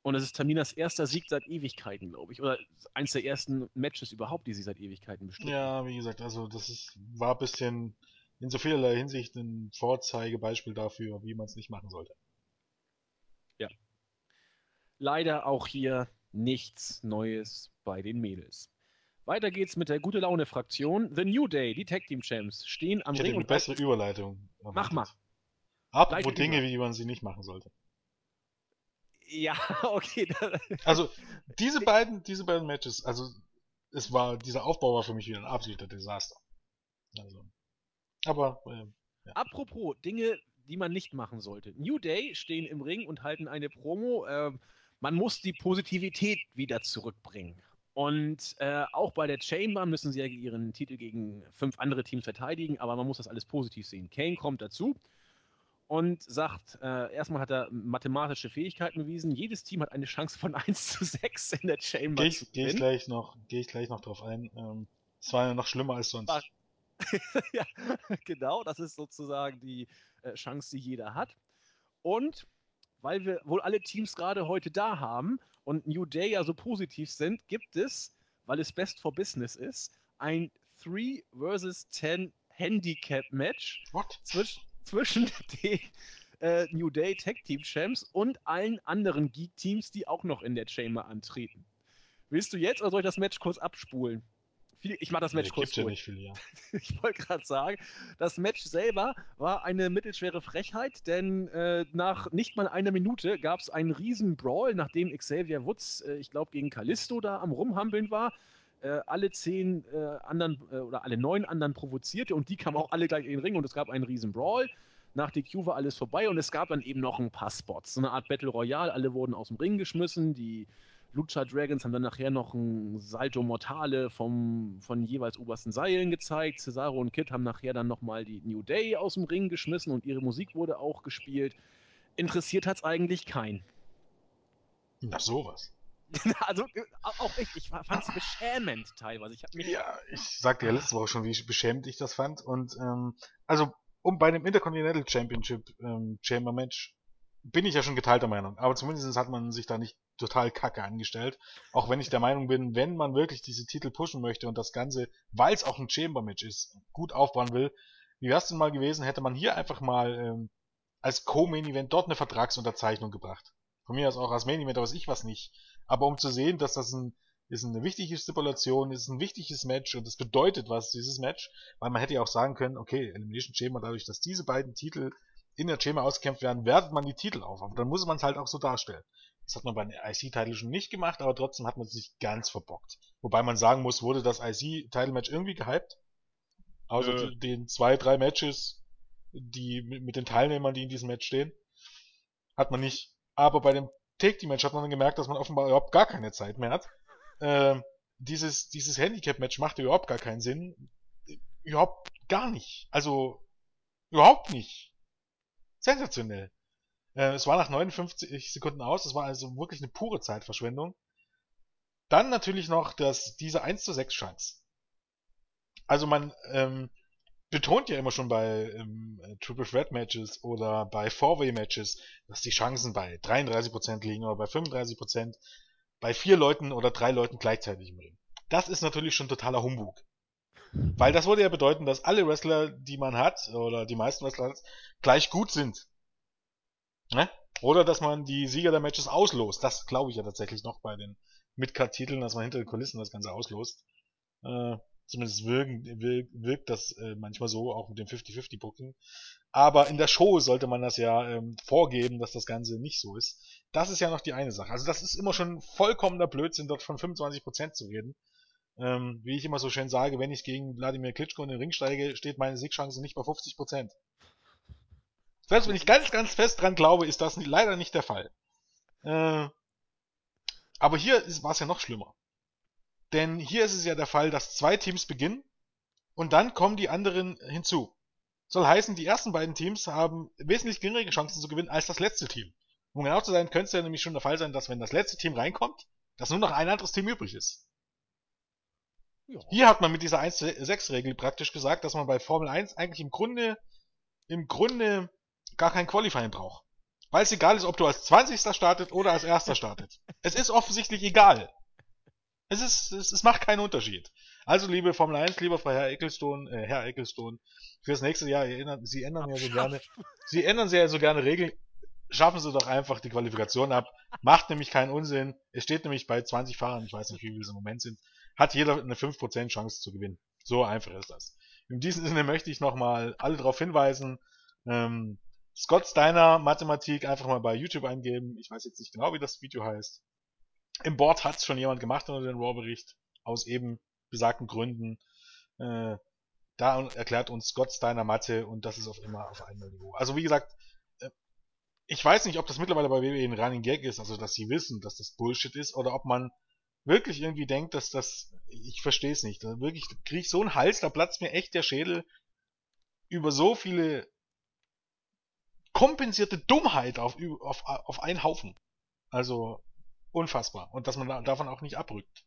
Und es ist Taminas erster Sieg seit Ewigkeiten, glaube ich. Oder eins der ersten Matches überhaupt, die sie seit Ewigkeiten bestimmt. Ja, wie gesagt, also das ist, war ein bisschen in so vielerlei Hinsicht ein Vorzeigebeispiel dafür, wie man es nicht machen sollte. Ja. Leider auch hier nichts Neues bei den Mädels. Weiter geht's mit der gute Laune Fraktion. The New Day, die Tag Team Champs, stehen am ich Ring. Eine bessere Überleitung. Mach mal. Apropos Dinge, wie man sie nicht machen sollte. Ja, okay. also diese beiden, diese beiden Matches, also es war dieser Aufbau war für mich wieder ein absoluter Desaster. Also aber, äh, ja. Apropos Dinge, die man nicht machen sollte. New Day stehen im Ring und halten eine Promo. Äh, man muss die Positivität wieder zurückbringen. Und äh, auch bei der Chamber müssen sie ja ihren Titel gegen fünf andere Teams verteidigen, aber man muss das alles positiv sehen. Kane kommt dazu und sagt, äh, erstmal hat er mathematische Fähigkeiten bewiesen. Jedes Team hat eine Chance von 1 zu 6 in der Chamber. Gehe ich, geh ich, gleich noch, geh ich gleich noch drauf ein. Ähm, es war ja noch schlimmer als sonst. War, ja, genau, das ist sozusagen die äh, Chance, die jeder hat. Und weil wir wohl alle Teams gerade heute da haben und New Day ja so positiv sind, gibt es, weil es Best for Business ist, ein 3 versus 10 Handicap Match zwisch zwischen den äh, New Day Tag Team Champs und allen anderen Geek Teams, die auch noch in der Chamber antreten. Willst du jetzt oder soll ich das Match kurz abspulen? Viel, ich mache das Match nee, kurz. Ja nicht viel, ja. Ich wollte gerade sagen, das Match selber war eine mittelschwere Frechheit, denn äh, nach nicht mal einer Minute gab es einen riesen Brawl, nachdem Xavier Woods, äh, ich glaube, gegen Callisto da am Rumhampeln war. äh, alle zehn äh, anderen äh, oder alle neun anderen provozierte und die kamen auch alle gleich in den Ring und es gab einen riesen Brawl. Nach DQ war alles vorbei und es gab dann eben noch ein paar Spots. So eine Art Battle Royale, alle wurden aus dem Ring geschmissen, die Lucha Dragons haben dann nachher noch ein Salto Mortale vom, von jeweils obersten Seilen gezeigt. Cesaro und Kid haben nachher dann nochmal die New Day aus dem Ring geschmissen und ihre Musik wurde auch gespielt. Interessiert hat es eigentlich keinen. Na sowas. also auch ich, ich fand es beschämend teilweise. Ich mich ja, ich sagte ja letzte Woche schon, wie beschämend ich das fand. Und ähm, also um bei dem Intercontinental Championship ähm, Chamber Match bin ich ja schon geteilter Meinung. Aber zumindest hat man sich da nicht total kacke angestellt. Auch wenn ich der Meinung bin, wenn man wirklich diese Titel pushen möchte und das Ganze, weil es auch ein Chamber-Match ist, gut aufbauen will, wie wär's denn mal gewesen, hätte man hier einfach mal ähm, als Co-Main-Event dort eine Vertragsunterzeichnung gebracht. Von mir aus auch als Main-Event, aber ich was nicht. Aber um zu sehen, dass das ein, ist eine wichtige Stipulation, ist ein wichtiges Match und es bedeutet was, dieses Match, weil man hätte ja auch sagen können, okay, Elimination Chamber, dadurch, dass diese beiden Titel in der Chamber ausgekämpft werden, wertet man die Titel auf. Aber dann muss man es halt auch so darstellen. Das hat man bei den IC-Titel schon nicht gemacht, aber trotzdem hat man sich ganz verbockt. Wobei man sagen muss, wurde das IC-Title-Match irgendwie gehypt? Außer äh. den zwei, drei Matches, die mit den Teilnehmern, die in diesem Match stehen. Hat man nicht. Aber bei dem Take-Team-Match hat man dann gemerkt, dass man offenbar überhaupt gar keine Zeit mehr hat. Äh, dieses, dieses Handicap-Match machte überhaupt gar keinen Sinn. Überhaupt gar nicht. Also, überhaupt nicht. Sensationell. Äh, es war nach 59 Sekunden aus, es war also wirklich eine pure Zeitverschwendung. Dann natürlich noch das, diese 1 zu 6 Chance. Also man ähm, betont ja immer schon bei ähm, Triple Threat Matches oder bei Four-Way Matches, dass die Chancen bei 33% liegen oder bei 35%, bei vier Leuten oder drei Leuten gleichzeitig im Ring. Das ist natürlich schon totaler Humbug. Weil das würde ja bedeuten, dass alle Wrestler, die man hat, oder die meisten Wrestler gleich gut sind. Ne? Oder dass man die Sieger der Matches auslost. Das glaube ich ja tatsächlich noch bei den Midcard-Titeln, dass man hinter den Kulissen das Ganze auslost. Äh, zumindest wirken, wirkt, wirkt das äh, manchmal so, auch mit dem 50-50-Booking. Aber in der Show sollte man das ja ähm, vorgeben, dass das Ganze nicht so ist. Das ist ja noch die eine Sache. Also das ist immer schon vollkommener Blödsinn, dort von 25% zu reden. Ähm, wie ich immer so schön sage, wenn ich gegen Wladimir Klitschko in den Ring steige, steht meine Siegchance nicht bei 50%. Selbst wenn ich ganz, ganz fest dran glaube, ist das leider nicht der Fall. Äh, aber hier war es ja noch schlimmer. Denn hier ist es ja der Fall, dass zwei Teams beginnen und dann kommen die anderen hinzu. Soll heißen, die ersten beiden Teams haben wesentlich geringere Chancen zu gewinnen als das letzte Team. Um genau zu sein, könnte es ja nämlich schon der Fall sein, dass wenn das letzte Team reinkommt, dass nur noch ein anderes Team übrig ist. Ja. Hier hat man mit dieser 1-6-Regel praktisch gesagt, dass man bei Formel 1 eigentlich im Grunde, im Grunde gar kein Qualifying braucht. Weil es egal ist, ob du als 20. startet oder als Erster startet. es ist offensichtlich egal. Es ist, es, es macht keinen Unterschied. Also, liebe Formel 1, lieber Frau Herr Ecclestone, äh, Herr Ecclestone, fürs nächste Jahr erinnern, Sie ändern ja so gerne, Sie ändern ja so gerne Regeln. Schaffen Sie doch einfach die Qualifikation ab. Macht nämlich keinen Unsinn. Es steht nämlich bei 20 Fahrern, ich weiß nicht, wie viele es im Moment sind, hat jeder eine 5% Chance zu gewinnen. So einfach ist das. In diesem Sinne möchte ich nochmal alle darauf hinweisen, ähm, Scott Steiner Mathematik einfach mal bei YouTube eingeben. Ich weiß jetzt nicht genau, wie das Video heißt. Im Board hat es schon jemand gemacht unter den Raw-Bericht, aus eben besagten Gründen. Äh, da erklärt uns Scott Steiner Mathe und das ist auf immer auf einem Niveau. Also wie gesagt, äh, ich weiß nicht, ob das mittlerweile bei WWE ein Running Gag ist, also dass sie wissen, dass das Bullshit ist, oder ob man wirklich irgendwie denkt, dass das, ich verstehe es nicht. Wirklich kriege ich so einen Hals, da platzt mir echt der Schädel über so viele kompensierte Dummheit auf, auf, auf einen Haufen. Also unfassbar. Und dass man davon auch nicht abrückt.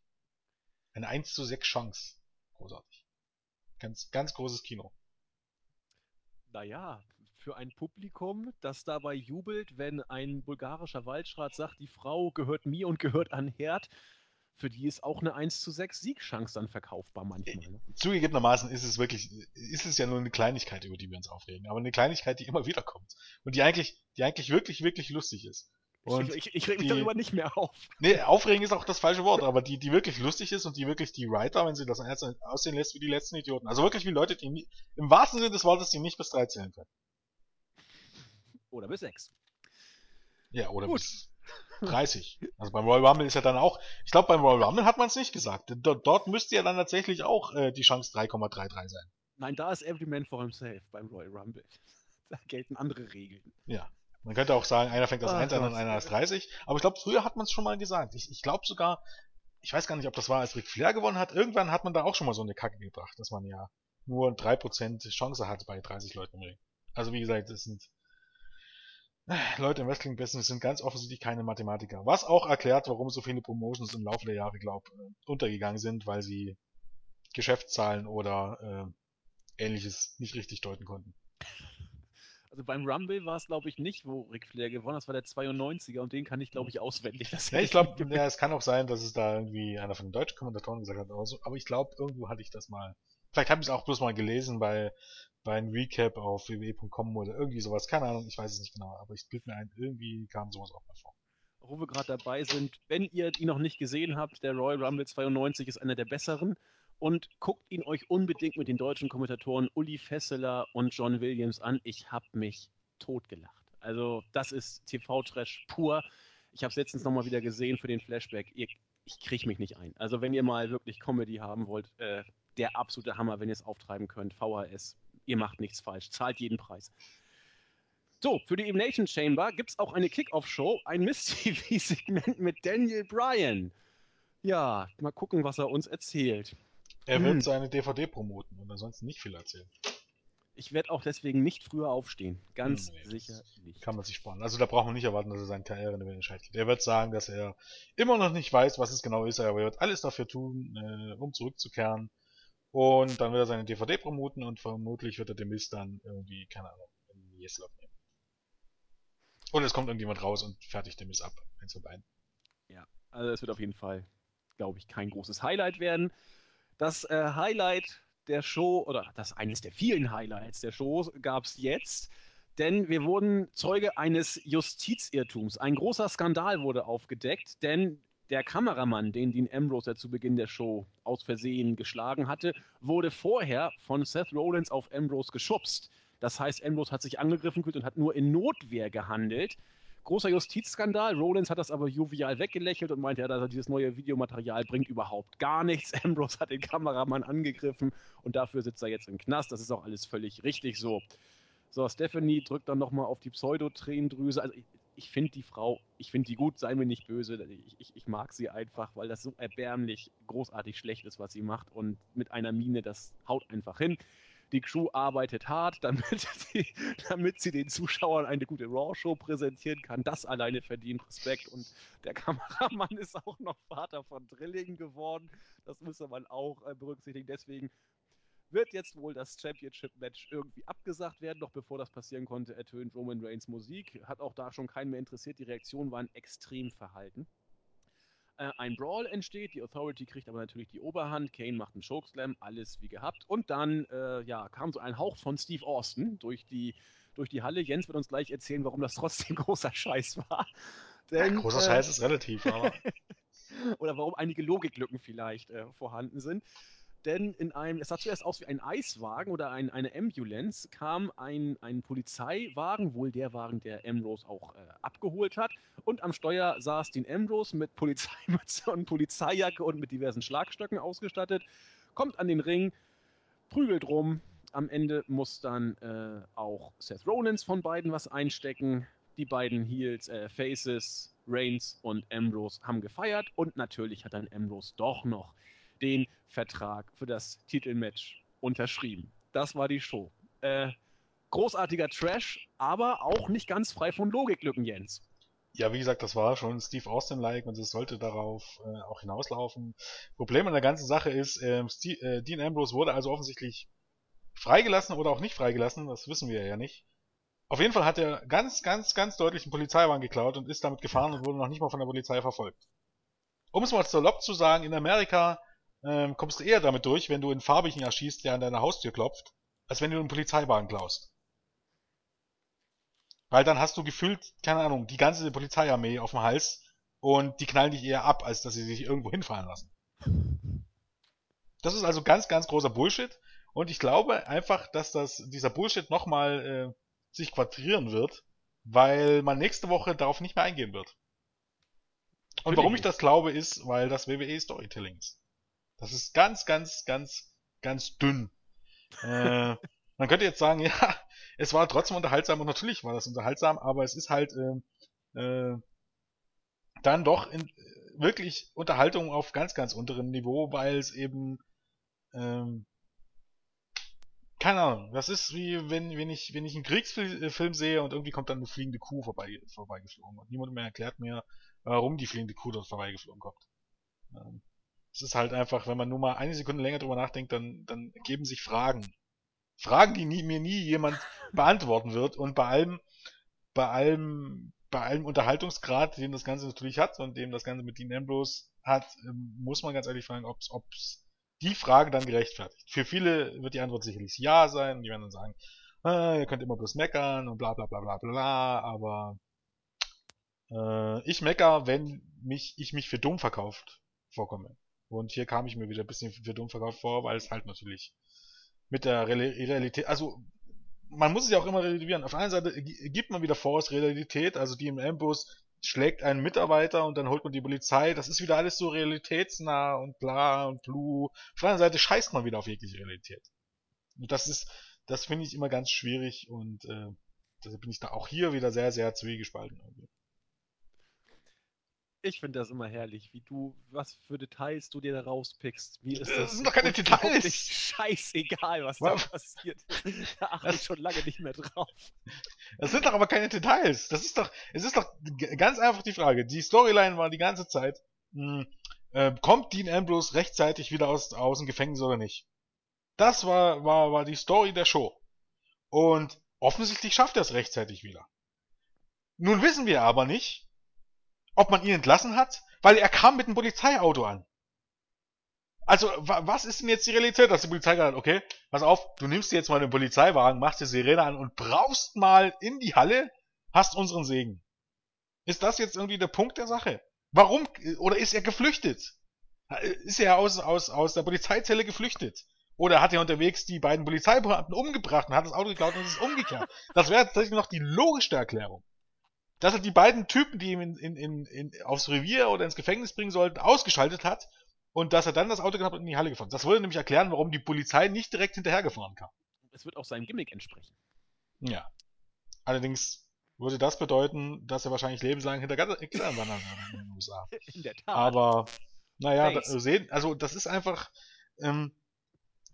Eine 1 zu 6 Chance. Großartig. Ganz, ganz großes Kino. Naja, für ein Publikum, das dabei jubelt, wenn ein bulgarischer Waldschrat sagt, die Frau gehört mir und gehört an Herd, für die ist auch eine 1 zu 6 Siegchance dann verkaufbar manchmal. Ne? Zugegebenermaßen ist es wirklich, ist es ja nur eine Kleinigkeit, über die wir uns aufregen, aber eine Kleinigkeit, die immer wieder kommt. Und die eigentlich, die eigentlich wirklich, wirklich lustig ist. Und ich, ich, ich reg mich die, darüber nicht mehr auf. Nee, aufregen ist auch das falsche Wort, aber die, die wirklich lustig ist und die wirklich die Writer, wenn sie das aussehen lässt wie die letzten Idioten. Also wirklich wie Leute, die nie, im wahrsten Sinne des Wortes, die nicht bis drei zählen können. Oder bis sechs. Ja, oder Gut. bis 30. Also beim Royal Rumble ist ja dann auch, ich glaube beim Royal Rumble hat man es nicht gesagt. Dort, dort müsste ja dann tatsächlich auch äh, die Chance 3,33 sein. Nein, da ist Every Man for himself beim Royal Rumble. Da gelten andere Regeln. Ja. Man könnte auch sagen, einer fängt als Ach 1 an Gott. und einer als 30. Aber ich glaube, früher hat man es schon mal gesagt. Ich, ich glaube sogar, ich weiß gar nicht, ob das war, als Ric Flair gewonnen hat. Irgendwann hat man da auch schon mal so eine Kacke gebracht, dass man ja nur 3% Chance hat bei 30 Leuten im Ring. Also wie gesagt, das sind Leute im Wrestling-Business sind ganz offensichtlich keine Mathematiker. Was auch erklärt, warum so viele Promotions im Laufe der Jahre, glaub, äh, untergegangen sind, weil sie Geschäftszahlen oder äh, ähnliches nicht richtig deuten konnten. Also beim Rumble war es, glaube ich, nicht, wo Ric Flair gewonnen hat. Das war der 92er und den kann ich, glaube ich, auswendig. Das Ja, ich glaube, ja, es kann auch sein, dass es da irgendwie einer von den deutschen Kommentatoren gesagt hat, oder so, aber ich glaube, irgendwo hatte ich das mal. Vielleicht habe ich es auch bloß mal gelesen bei, bei einem Recap auf www.com oder irgendwie sowas. Keine Ahnung, ich weiß es nicht genau, aber ich bild mir ein, irgendwie kam sowas auch mal vor. wo wir gerade dabei sind, wenn ihr ihn noch nicht gesehen habt, der Royal Rumble 92 ist einer der besseren. Und guckt ihn euch unbedingt mit den deutschen Kommentatoren Uli Fesseler und John Williams an. Ich habe mich totgelacht. Also das ist TV-Trash pur. Ich habe es letztens nochmal wieder gesehen für den Flashback. Ihr, ich kriege mich nicht ein. Also wenn ihr mal wirklich Comedy haben wollt, äh, der absolute Hammer, wenn ihr es auftreiben könnt. VHS, ihr macht nichts falsch. Zahlt jeden Preis. So, für die Elimination Chamber gibt es auch eine Kickoff-Show, ein Mystery-Segment mit Daniel Bryan. Ja, mal gucken, was er uns erzählt. Er Hm. wird seine DVD promoten und ansonsten nicht viel erzählen. Ich werde auch deswegen nicht früher aufstehen. Ganz Hm, nee, sicher nicht. Kann man sich sparen. Also da braucht man nicht erwarten, dass er seine Karriere in den Entscheid geht. Er wird sagen, dass er immer noch nicht weiß, was es genau ist, aber er wird alles dafür tun, äh, um zurückzukehren. Und dann wird er seine DVD promoten und vermutlich wird er den Mist dann irgendwie, keine Ahnung, in Yes Love nehmen. Und es kommt irgendjemand raus und fertigt den Mist ab. Eins von beiden. Also es wird auf jeden Fall, glaube ich, kein großes Highlight werden. Das äh, Highlight der Show, oder das eines der vielen Highlights der Show, gab es jetzt. Denn wir wurden Zeuge eines Justizirrtums. Ein großer Skandal wurde aufgedeckt, denn der Kameramann, den Dean Ambrose ja zu Beginn der Show aus Versehen geschlagen hatte, wurde vorher von Seth Rollins auf Ambrose geschubst. Das heißt, Ambrose hat sich angegriffen gefühlt und hat nur in Notwehr gehandelt. Großer Justizskandal. Rollins hat das aber jovial weggelächelt und meinte, ja, dass er dieses neue Videomaterial bringt überhaupt gar nichts. Ambrose hat den Kameramann angegriffen und dafür sitzt er jetzt im Knast. Das ist auch alles völlig richtig so. So, Stephanie drückt dann nochmal auf die Pseudotränendrüse. Also ich, finde die Frau, ich finde die gut, sei mir nicht böse. Ich, ich, ich mag sie einfach, weil das so erbärmlich großartig schlecht ist, was sie macht. Und mit einer Mine, das haut einfach hin. Die Crew arbeitet hart, damit sie, damit sie den Zuschauern eine gute Raw-Show präsentieren kann. Das alleine verdient Respekt. Und der Kameramann ist auch noch Vater von Drillingen geworden. Das müsste man auch äh, berücksichtigen. Deswegen wird jetzt wohl das Championship-Match irgendwie abgesagt werden. Doch bevor das passieren konnte, ertönt Roman Reigns Musik. Hat auch da schon keinen mehr interessiert. Die Reaktionen waren extrem verhalten. Äh, ein Brawl entsteht, die Authority kriegt aber natürlich die Oberhand. Kane macht einen Chokeslam, alles wie gehabt. Und dann äh, ja, kam so ein Hauch von Steve Austin durch die, durch die Halle. Jens wird uns gleich erzählen, warum das trotzdem großer Scheiß war. Denn, Großer äh, Scheiß ist relativ, aber oder warum einige Logiklücken vielleicht äh, vorhanden sind. Denn in einem, es sah zuerst aus wie ein Eiswagen oder ein, eine Ambulance, kam ein, ein Polizeiwagen, wohl der Wagen, der Ambrose auch äh, abgeholt hat. Und am Steuer saß den Ambrose mit Polizeimütze und Polizeijacke und mit diversen Schlagstöcken ausgestattet, kommt an den Ring, prügelt rum. Am Ende muss dann äh, auch Seth Rollins von beiden was einstecken. Die beiden Heels, äh, Faces, Reigns und Ambrose haben gefeiert und natürlich hat dann Ambrose doch noch den Vertrag für das Titelmatch unterschrieben. Das war die Show. Äh, großartiger Trash, aber auch nicht ganz frei von Logiklücken, Jens. ja, wie gesagt, das war schon Steve Austin-like und es sollte darauf äh, auch hinauslaufen. Problem an der ganzen Sache ist, ähm, Steve, äh, Dean Ambrose wurde also offensichtlich freigelassen oder auch nicht freigelassen, das wissen wir ja nicht. Auf jeden Fall hat er ganz, ganz, ganz deutlich einen Polizeiwagen geklaut und ist damit gefahren und wurde noch nicht mal von der Polizei verfolgt. Um es mal salopp zu sagen, in Amerika ähm, kommst du eher damit durch, wenn du einen Farbigen erschießt, der an deiner Haustür klopft, als wenn du einen Polizeiwagen klaust. Weil dann hast du gefühlt, keine Ahnung, die ganze Polizeiarmee auf dem Hals und die knallen dich eher ab, als dass sie sich irgendwo hinfahren lassen. Das ist also ganz, ganz großer Bullshit. Und ich glaube einfach, dass das, dieser Bullshit nochmal äh, sich quadrieren wird, weil man nächste Woche darauf nicht mehr eingehen wird. Und warum ich das glaube, ist, weil das WWE Storytelling ist. Das ist ganz, ganz, ganz, ganz dünn. äh, man könnte jetzt sagen, ja, es war trotzdem unterhaltsam und natürlich war das unterhaltsam, aber es ist halt äh, äh, dann doch in, wirklich Unterhaltung auf ganz, ganz unterem Niveau, weil es eben ähm, keine Ahnung, das ist wie wenn, wenn ich, wenn ich einen Kriegsfilm sehe und irgendwie kommt dann eine fliegende Kuh vorbei, vorbeigeflogen und niemand mehr erklärt mir, warum die fliegende Kuh dort vorbeigeflogen kommt. Ähm, es ist halt einfach, wenn man nur mal eine Sekunde länger drüber nachdenkt, dann, dann ergeben sich Fragen. Fragen, die nie, mir nie jemand beantworten wird und bei allem, bei allem, bei allem Unterhaltungsgrad, den das Ganze natürlich hat und dem das Ganze mit Dean Ambrose hat, ähm, muss man ganz ehrlich fragen, ob es die Frage dann gerechtfertigt. Für viele wird die Antwort sicherlich ja sein die werden dann sagen, ah, ihr könnt immer bloß meckern und bla bla bla bla bla, aber äh, ich mecker, wenn mich, ich mich für dumm verkauft vorkomme. Und hier kam ich mir wieder ein bisschen für dumm verkauft vor, weil es halt natürlich mit der Realität, also man muss es ja auch immer relativieren. Auf der einen Seite gibt man wieder vor, es Realität, also die im Ambus schlägt einen Mitarbeiter und dann holt man die Polizei. Das ist wieder alles so realitätsnah und bla und blu. Auf der anderen Seite scheißt man wieder auf jegliche Realität. Und das ist, das finde ich immer ganz schwierig und äh, deshalb bin ich da auch hier wieder sehr, sehr zwiegespalten. Irgendwie. Ich finde das immer herrlich, wie du, was für Details du dir da rauspickst. Mir ist das, das sind doch keine Details. scheißegal, was da passiert. Da achte ich schon lange nicht mehr drauf. Das sind doch aber keine Details. Das ist doch, es ist doch ganz einfach die Frage. Die Storyline war die ganze Zeit, mh, hm, äh, kommt Dean Ambrose rechtzeitig wieder aus, aus dem Gefängnis oder nicht? Das war, war, war die Story der Show. Und offensichtlich schafft er es rechtzeitig wieder. Nun wissen wir aber nicht, ob man ihn entlassen hat, weil er kam mit einem Polizeiauto an. Also, was ist denn jetzt die Realität, dass die Polizei gesagt hat, okay, pass auf, du nimmst dir jetzt mal den Polizeiwagen, machst die Sirene an und brauchst mal in die Halle, hast unseren Segen. Ist das jetzt irgendwie der Punkt der Sache? Warum, oder ist er geflüchtet? Ist er aus, aus, aus der Polizeizelle geflüchtet? Oder hat er unterwegs die beiden Polizeibeamten umgebracht und hat das Auto geklaut und ist umgekehrt? Das wäre tatsächlich noch die logischste Erklärung dass er die beiden Typen, die ihm in, in, in, aufs Revier oder ins Gefängnis bringen sollten, ausgeschaltet hat und dass er dann das Auto gehabt und in die Halle gefahren ist. Das würde nämlich erklären, warum die Polizei nicht direkt hinterhergefahren kam. Es wird auch seinem Gimmick entsprechen. Ja. Allerdings würde das bedeuten, dass er wahrscheinlich lebenslang hinter Gittern wandern würde in den USA. In der Tat. Aber, naja, da, sehen, also das ist einfach, ähm,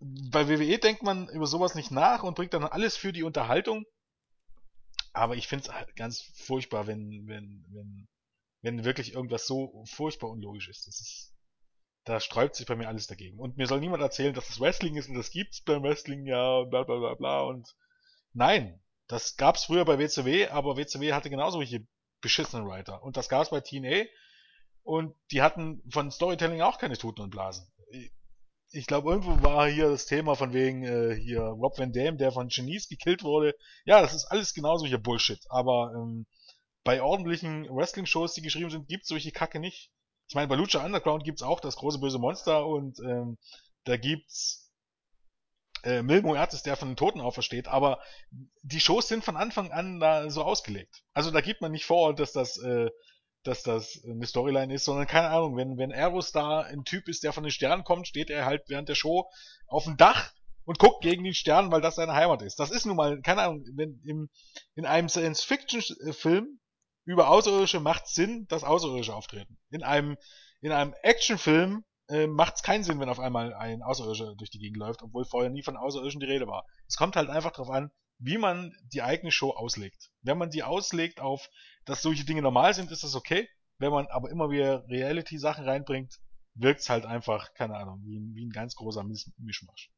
bei WWE denkt man über sowas nicht nach und bringt dann alles für die Unterhaltung aber ich finde es halt ganz furchtbar, wenn, wenn, wenn, wenn wirklich irgendwas so furchtbar unlogisch ist. Das ist, da sträubt sich bei mir alles dagegen. Und mir soll niemand erzählen, dass das Wrestling ist und das gibt's beim Wrestling ja, bla bla bla bla und nein, das gab's früher bei WCW, aber WCW hatte genauso welche beschissenen Writer. Und das gab's bei TNA und die hatten von Storytelling auch keine Tuten und Blasen ich glaube, irgendwo war hier das Thema von wegen äh, hier Rob Van Dam, der von Genies gekillt wurde. Ja, das ist alles genauso hier Bullshit. Aber ähm, bei ordentlichen Wrestling-Shows, die geschrieben sind, gibt's solche Kacke nicht. Ich meine, bei Lucha Underground gibt's auch das große böse Monster und ähm, da gibt's äh, Mil Muertes, der von den Toten aufersteht, aber die Shows sind von Anfang an da so ausgelegt. Also da gibt man nicht vor, dass das äh, dass das eine Storyline ist, sondern keine Ahnung, wenn, wenn Eros da ein Typ ist, der von den Sternen kommt, steht er halt während der Show auf dem Dach und guckt gegen den Stern, weil das seine Heimat ist. Das ist nun mal, keine Ahnung, wenn im, in einem Science-Fiction-Film über Außerirdische macht Sinn, dass Außerirdische auftreten. In einem, in einem Actionfilm äh, macht es keinen Sinn, wenn auf einmal ein Außerirdischer durch die Gegend läuft, obwohl vorher nie von Außerirdischen die Rede war. Es kommt halt einfach darauf an, wie man die eigene Show auslegt. Wenn man die auslegt auf, dass solche Dinge normal sind, ist das okay. Wenn man aber immer wieder Reality-Sachen reinbringt, wirkt es halt einfach, keine Ahnung, wie, wie ein ganz großer Mischmasch.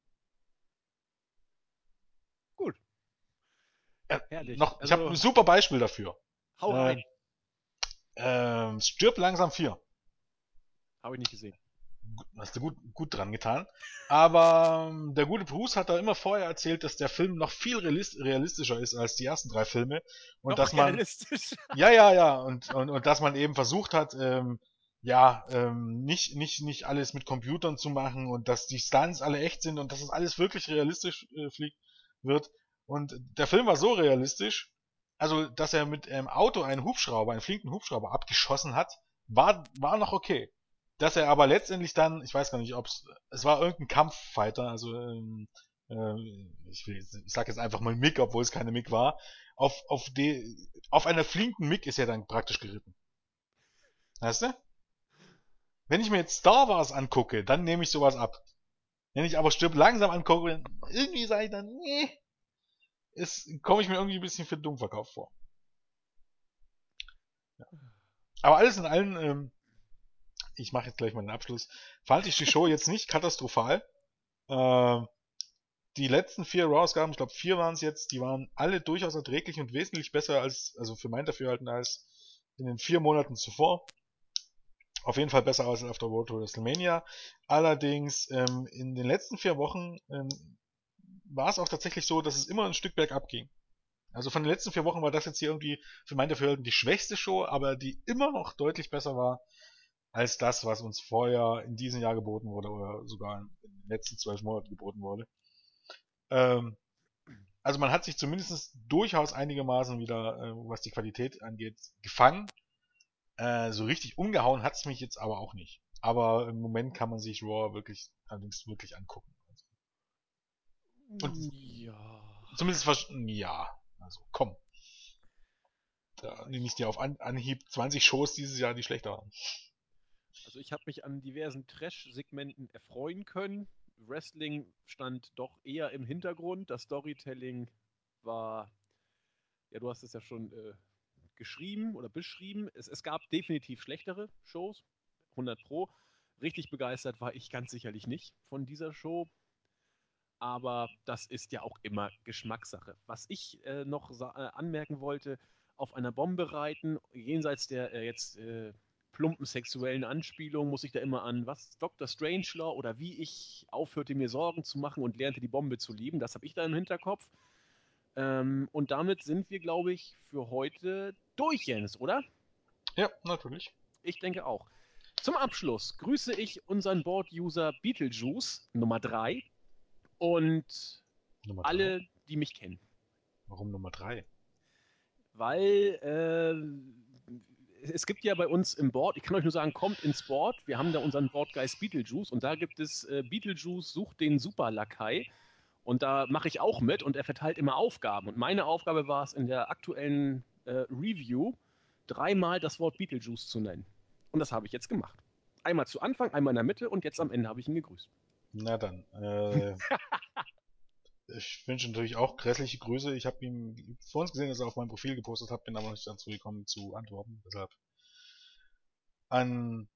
Gut. Äh, Herrlich. Noch, also, ich habe ein super Beispiel dafür. Hau rein. Äh, stirb langsam 4. Habe ich nicht gesehen hast du gut, gut dran getan. Aber ähm, der gute Bruce hat da immer vorher erzählt, dass der Film noch viel realistischer ist als die ersten drei Filme. Und noch dass man. Ja, ja, ja. Und, und, und dass man eben versucht hat, ähm, ja, ähm, nicht, nicht, nicht alles mit Computern zu machen und dass die Stunts alle echt sind und dass es alles wirklich realistisch äh, fliegt wird. Und der Film war so realistisch, also dass er mit einem Auto einen Hubschrauber, einen flinken Hubschrauber abgeschossen hat, war, war noch okay. Dass er aber letztendlich dann, ich weiß gar nicht, ob es, es war irgendein Kampffighter, also ähm, äh, ich, will, ich sag jetzt einfach mal Mick, obwohl es keine Mick war, auf, auf, die, auf einer flinken Mick ist er dann praktisch geritten. Weißt du? Wenn ich mir jetzt Star Wars angucke, dann nehme ich sowas ab. Wenn ich aber stirb langsam angucke, irgendwie sage ich dann, nee, ist, komme ich mir irgendwie ein bisschen für dumm verkauft vor. Ja. Aber alles in allem, ähm, ich mache jetzt gleich mal den Abschluss, fand ich die Show jetzt nicht katastrophal. Äh, die letzten vier Raw-Ausgaben, ich glaube vier waren es jetzt, die waren alle durchaus erträglich und wesentlich besser als, also für mein Dafürhalten als in den vier Monaten zuvor. Auf jeden Fall besser als auf der Road to WrestleMania. Allerdings ähm, in den letzten vier Wochen ähm, war es auch tatsächlich so, dass es immer ein Stück bergab ging. Also von den letzten vier Wochen war das jetzt hier irgendwie für mein Dafürhalten die schwächste Show, aber die immer noch deutlich besser war als das, was uns vorher in diesem Jahr geboten wurde oder sogar in den letzten zwölf Monaten geboten wurde. Ähm, also man hat sich zumindest durchaus einigermaßen wieder, äh, was die Qualität angeht, gefangen. Äh, so richtig umgehauen hat es mich jetzt aber auch nicht. Aber im Moment kann man sich Raw wirklich allerdings wirklich angucken. Und ja. Zumindest. Ja. Also komm. Da nehme ich dir auf Anhieb 20 Shows dieses Jahr, die schlechter waren. Also ich habe mich an diversen Trash-Segmenten erfreuen können. Wrestling stand doch eher im Hintergrund. Das Storytelling war, ja, du hast es ja schon äh, geschrieben oder beschrieben. Es, es gab definitiv schlechtere Shows, 100 Pro. Richtig begeistert war ich ganz sicherlich nicht von dieser Show. Aber das ist ja auch immer Geschmackssache. Was ich äh, noch äh, anmerken wollte, auf einer Bombe reiten, jenseits der äh, jetzt äh, plumpen sexuellen Anspielungen, muss ich da immer an, was, Dr. Strangelore oder wie ich aufhörte, mir Sorgen zu machen und lernte, die Bombe zu lieben. Das habe ich da im Hinterkopf. Ähm, und damit sind wir, glaube ich, für heute durch, Jens, oder? Ja, natürlich. Ich denke auch. Zum Abschluss grüße ich unseren Board-User Beetlejuice Nummer 3 und Nummer alle, drei? die mich kennen. Warum Nummer 3? Weil äh, es gibt ja bei uns im Board, ich kann euch nur sagen, kommt ins Board. Wir haben da unseren Boardgeist Beetlejuice und da gibt es äh, Beetlejuice sucht den Superlakai. Und da mache ich auch mit und er verteilt immer Aufgaben. Und meine Aufgabe war es in der aktuellen äh, Review, dreimal das Wort Beetlejuice zu nennen. Und das habe ich jetzt gemacht. Einmal zu Anfang, einmal in der Mitte und jetzt am Ende habe ich ihn gegrüßt. Na dann. Äh, ich wünsche natürlich auch grässliche Grüße. Ich habe ihn vor uns gesehen, dass er auf meinem Profil gepostet hat, bin aber nicht dazu gekommen zu antworten. Deshalb an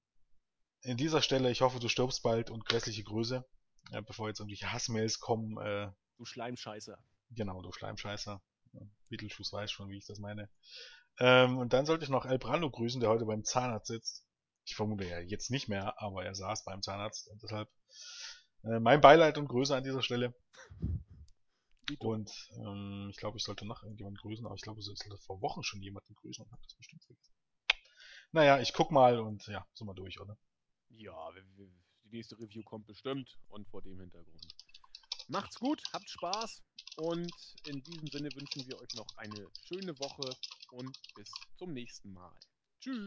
in dieser Stelle, ich hoffe, du stirbst bald und grässliche Grüße. Ja, bevor jetzt irgendwelche Hassmails kommen. Äh, du Schleimscheißer. Genau, du Schleimscheißer. Beetlejuice weiß schon, wie ich das meine. Ähm, und dann sollte ich noch El Brando grüßen, der heute beim Zahnarzt sitzt. Ich vermute ja jetzt nicht mehr, aber er saß beim Zahnarzt und deshalb äh, mein Beileid und Grüße an dieser Stelle. Und ähm, ich glaube, ich sollte noch irgendjemanden grüßen, aber ich glaube, ich sollte vor Wochen schon jemanden grüßen und habe das bestimmt vergessen. Naja, ich guck mal und ja, sind wir durch, oder? Ja, die nächste Review kommt bestimmt und vor dem Hintergrund. Macht's gut, habt Spaß und in diesem Sinne wünschen wir euch noch eine schöne Woche und bis zum nächsten Mal.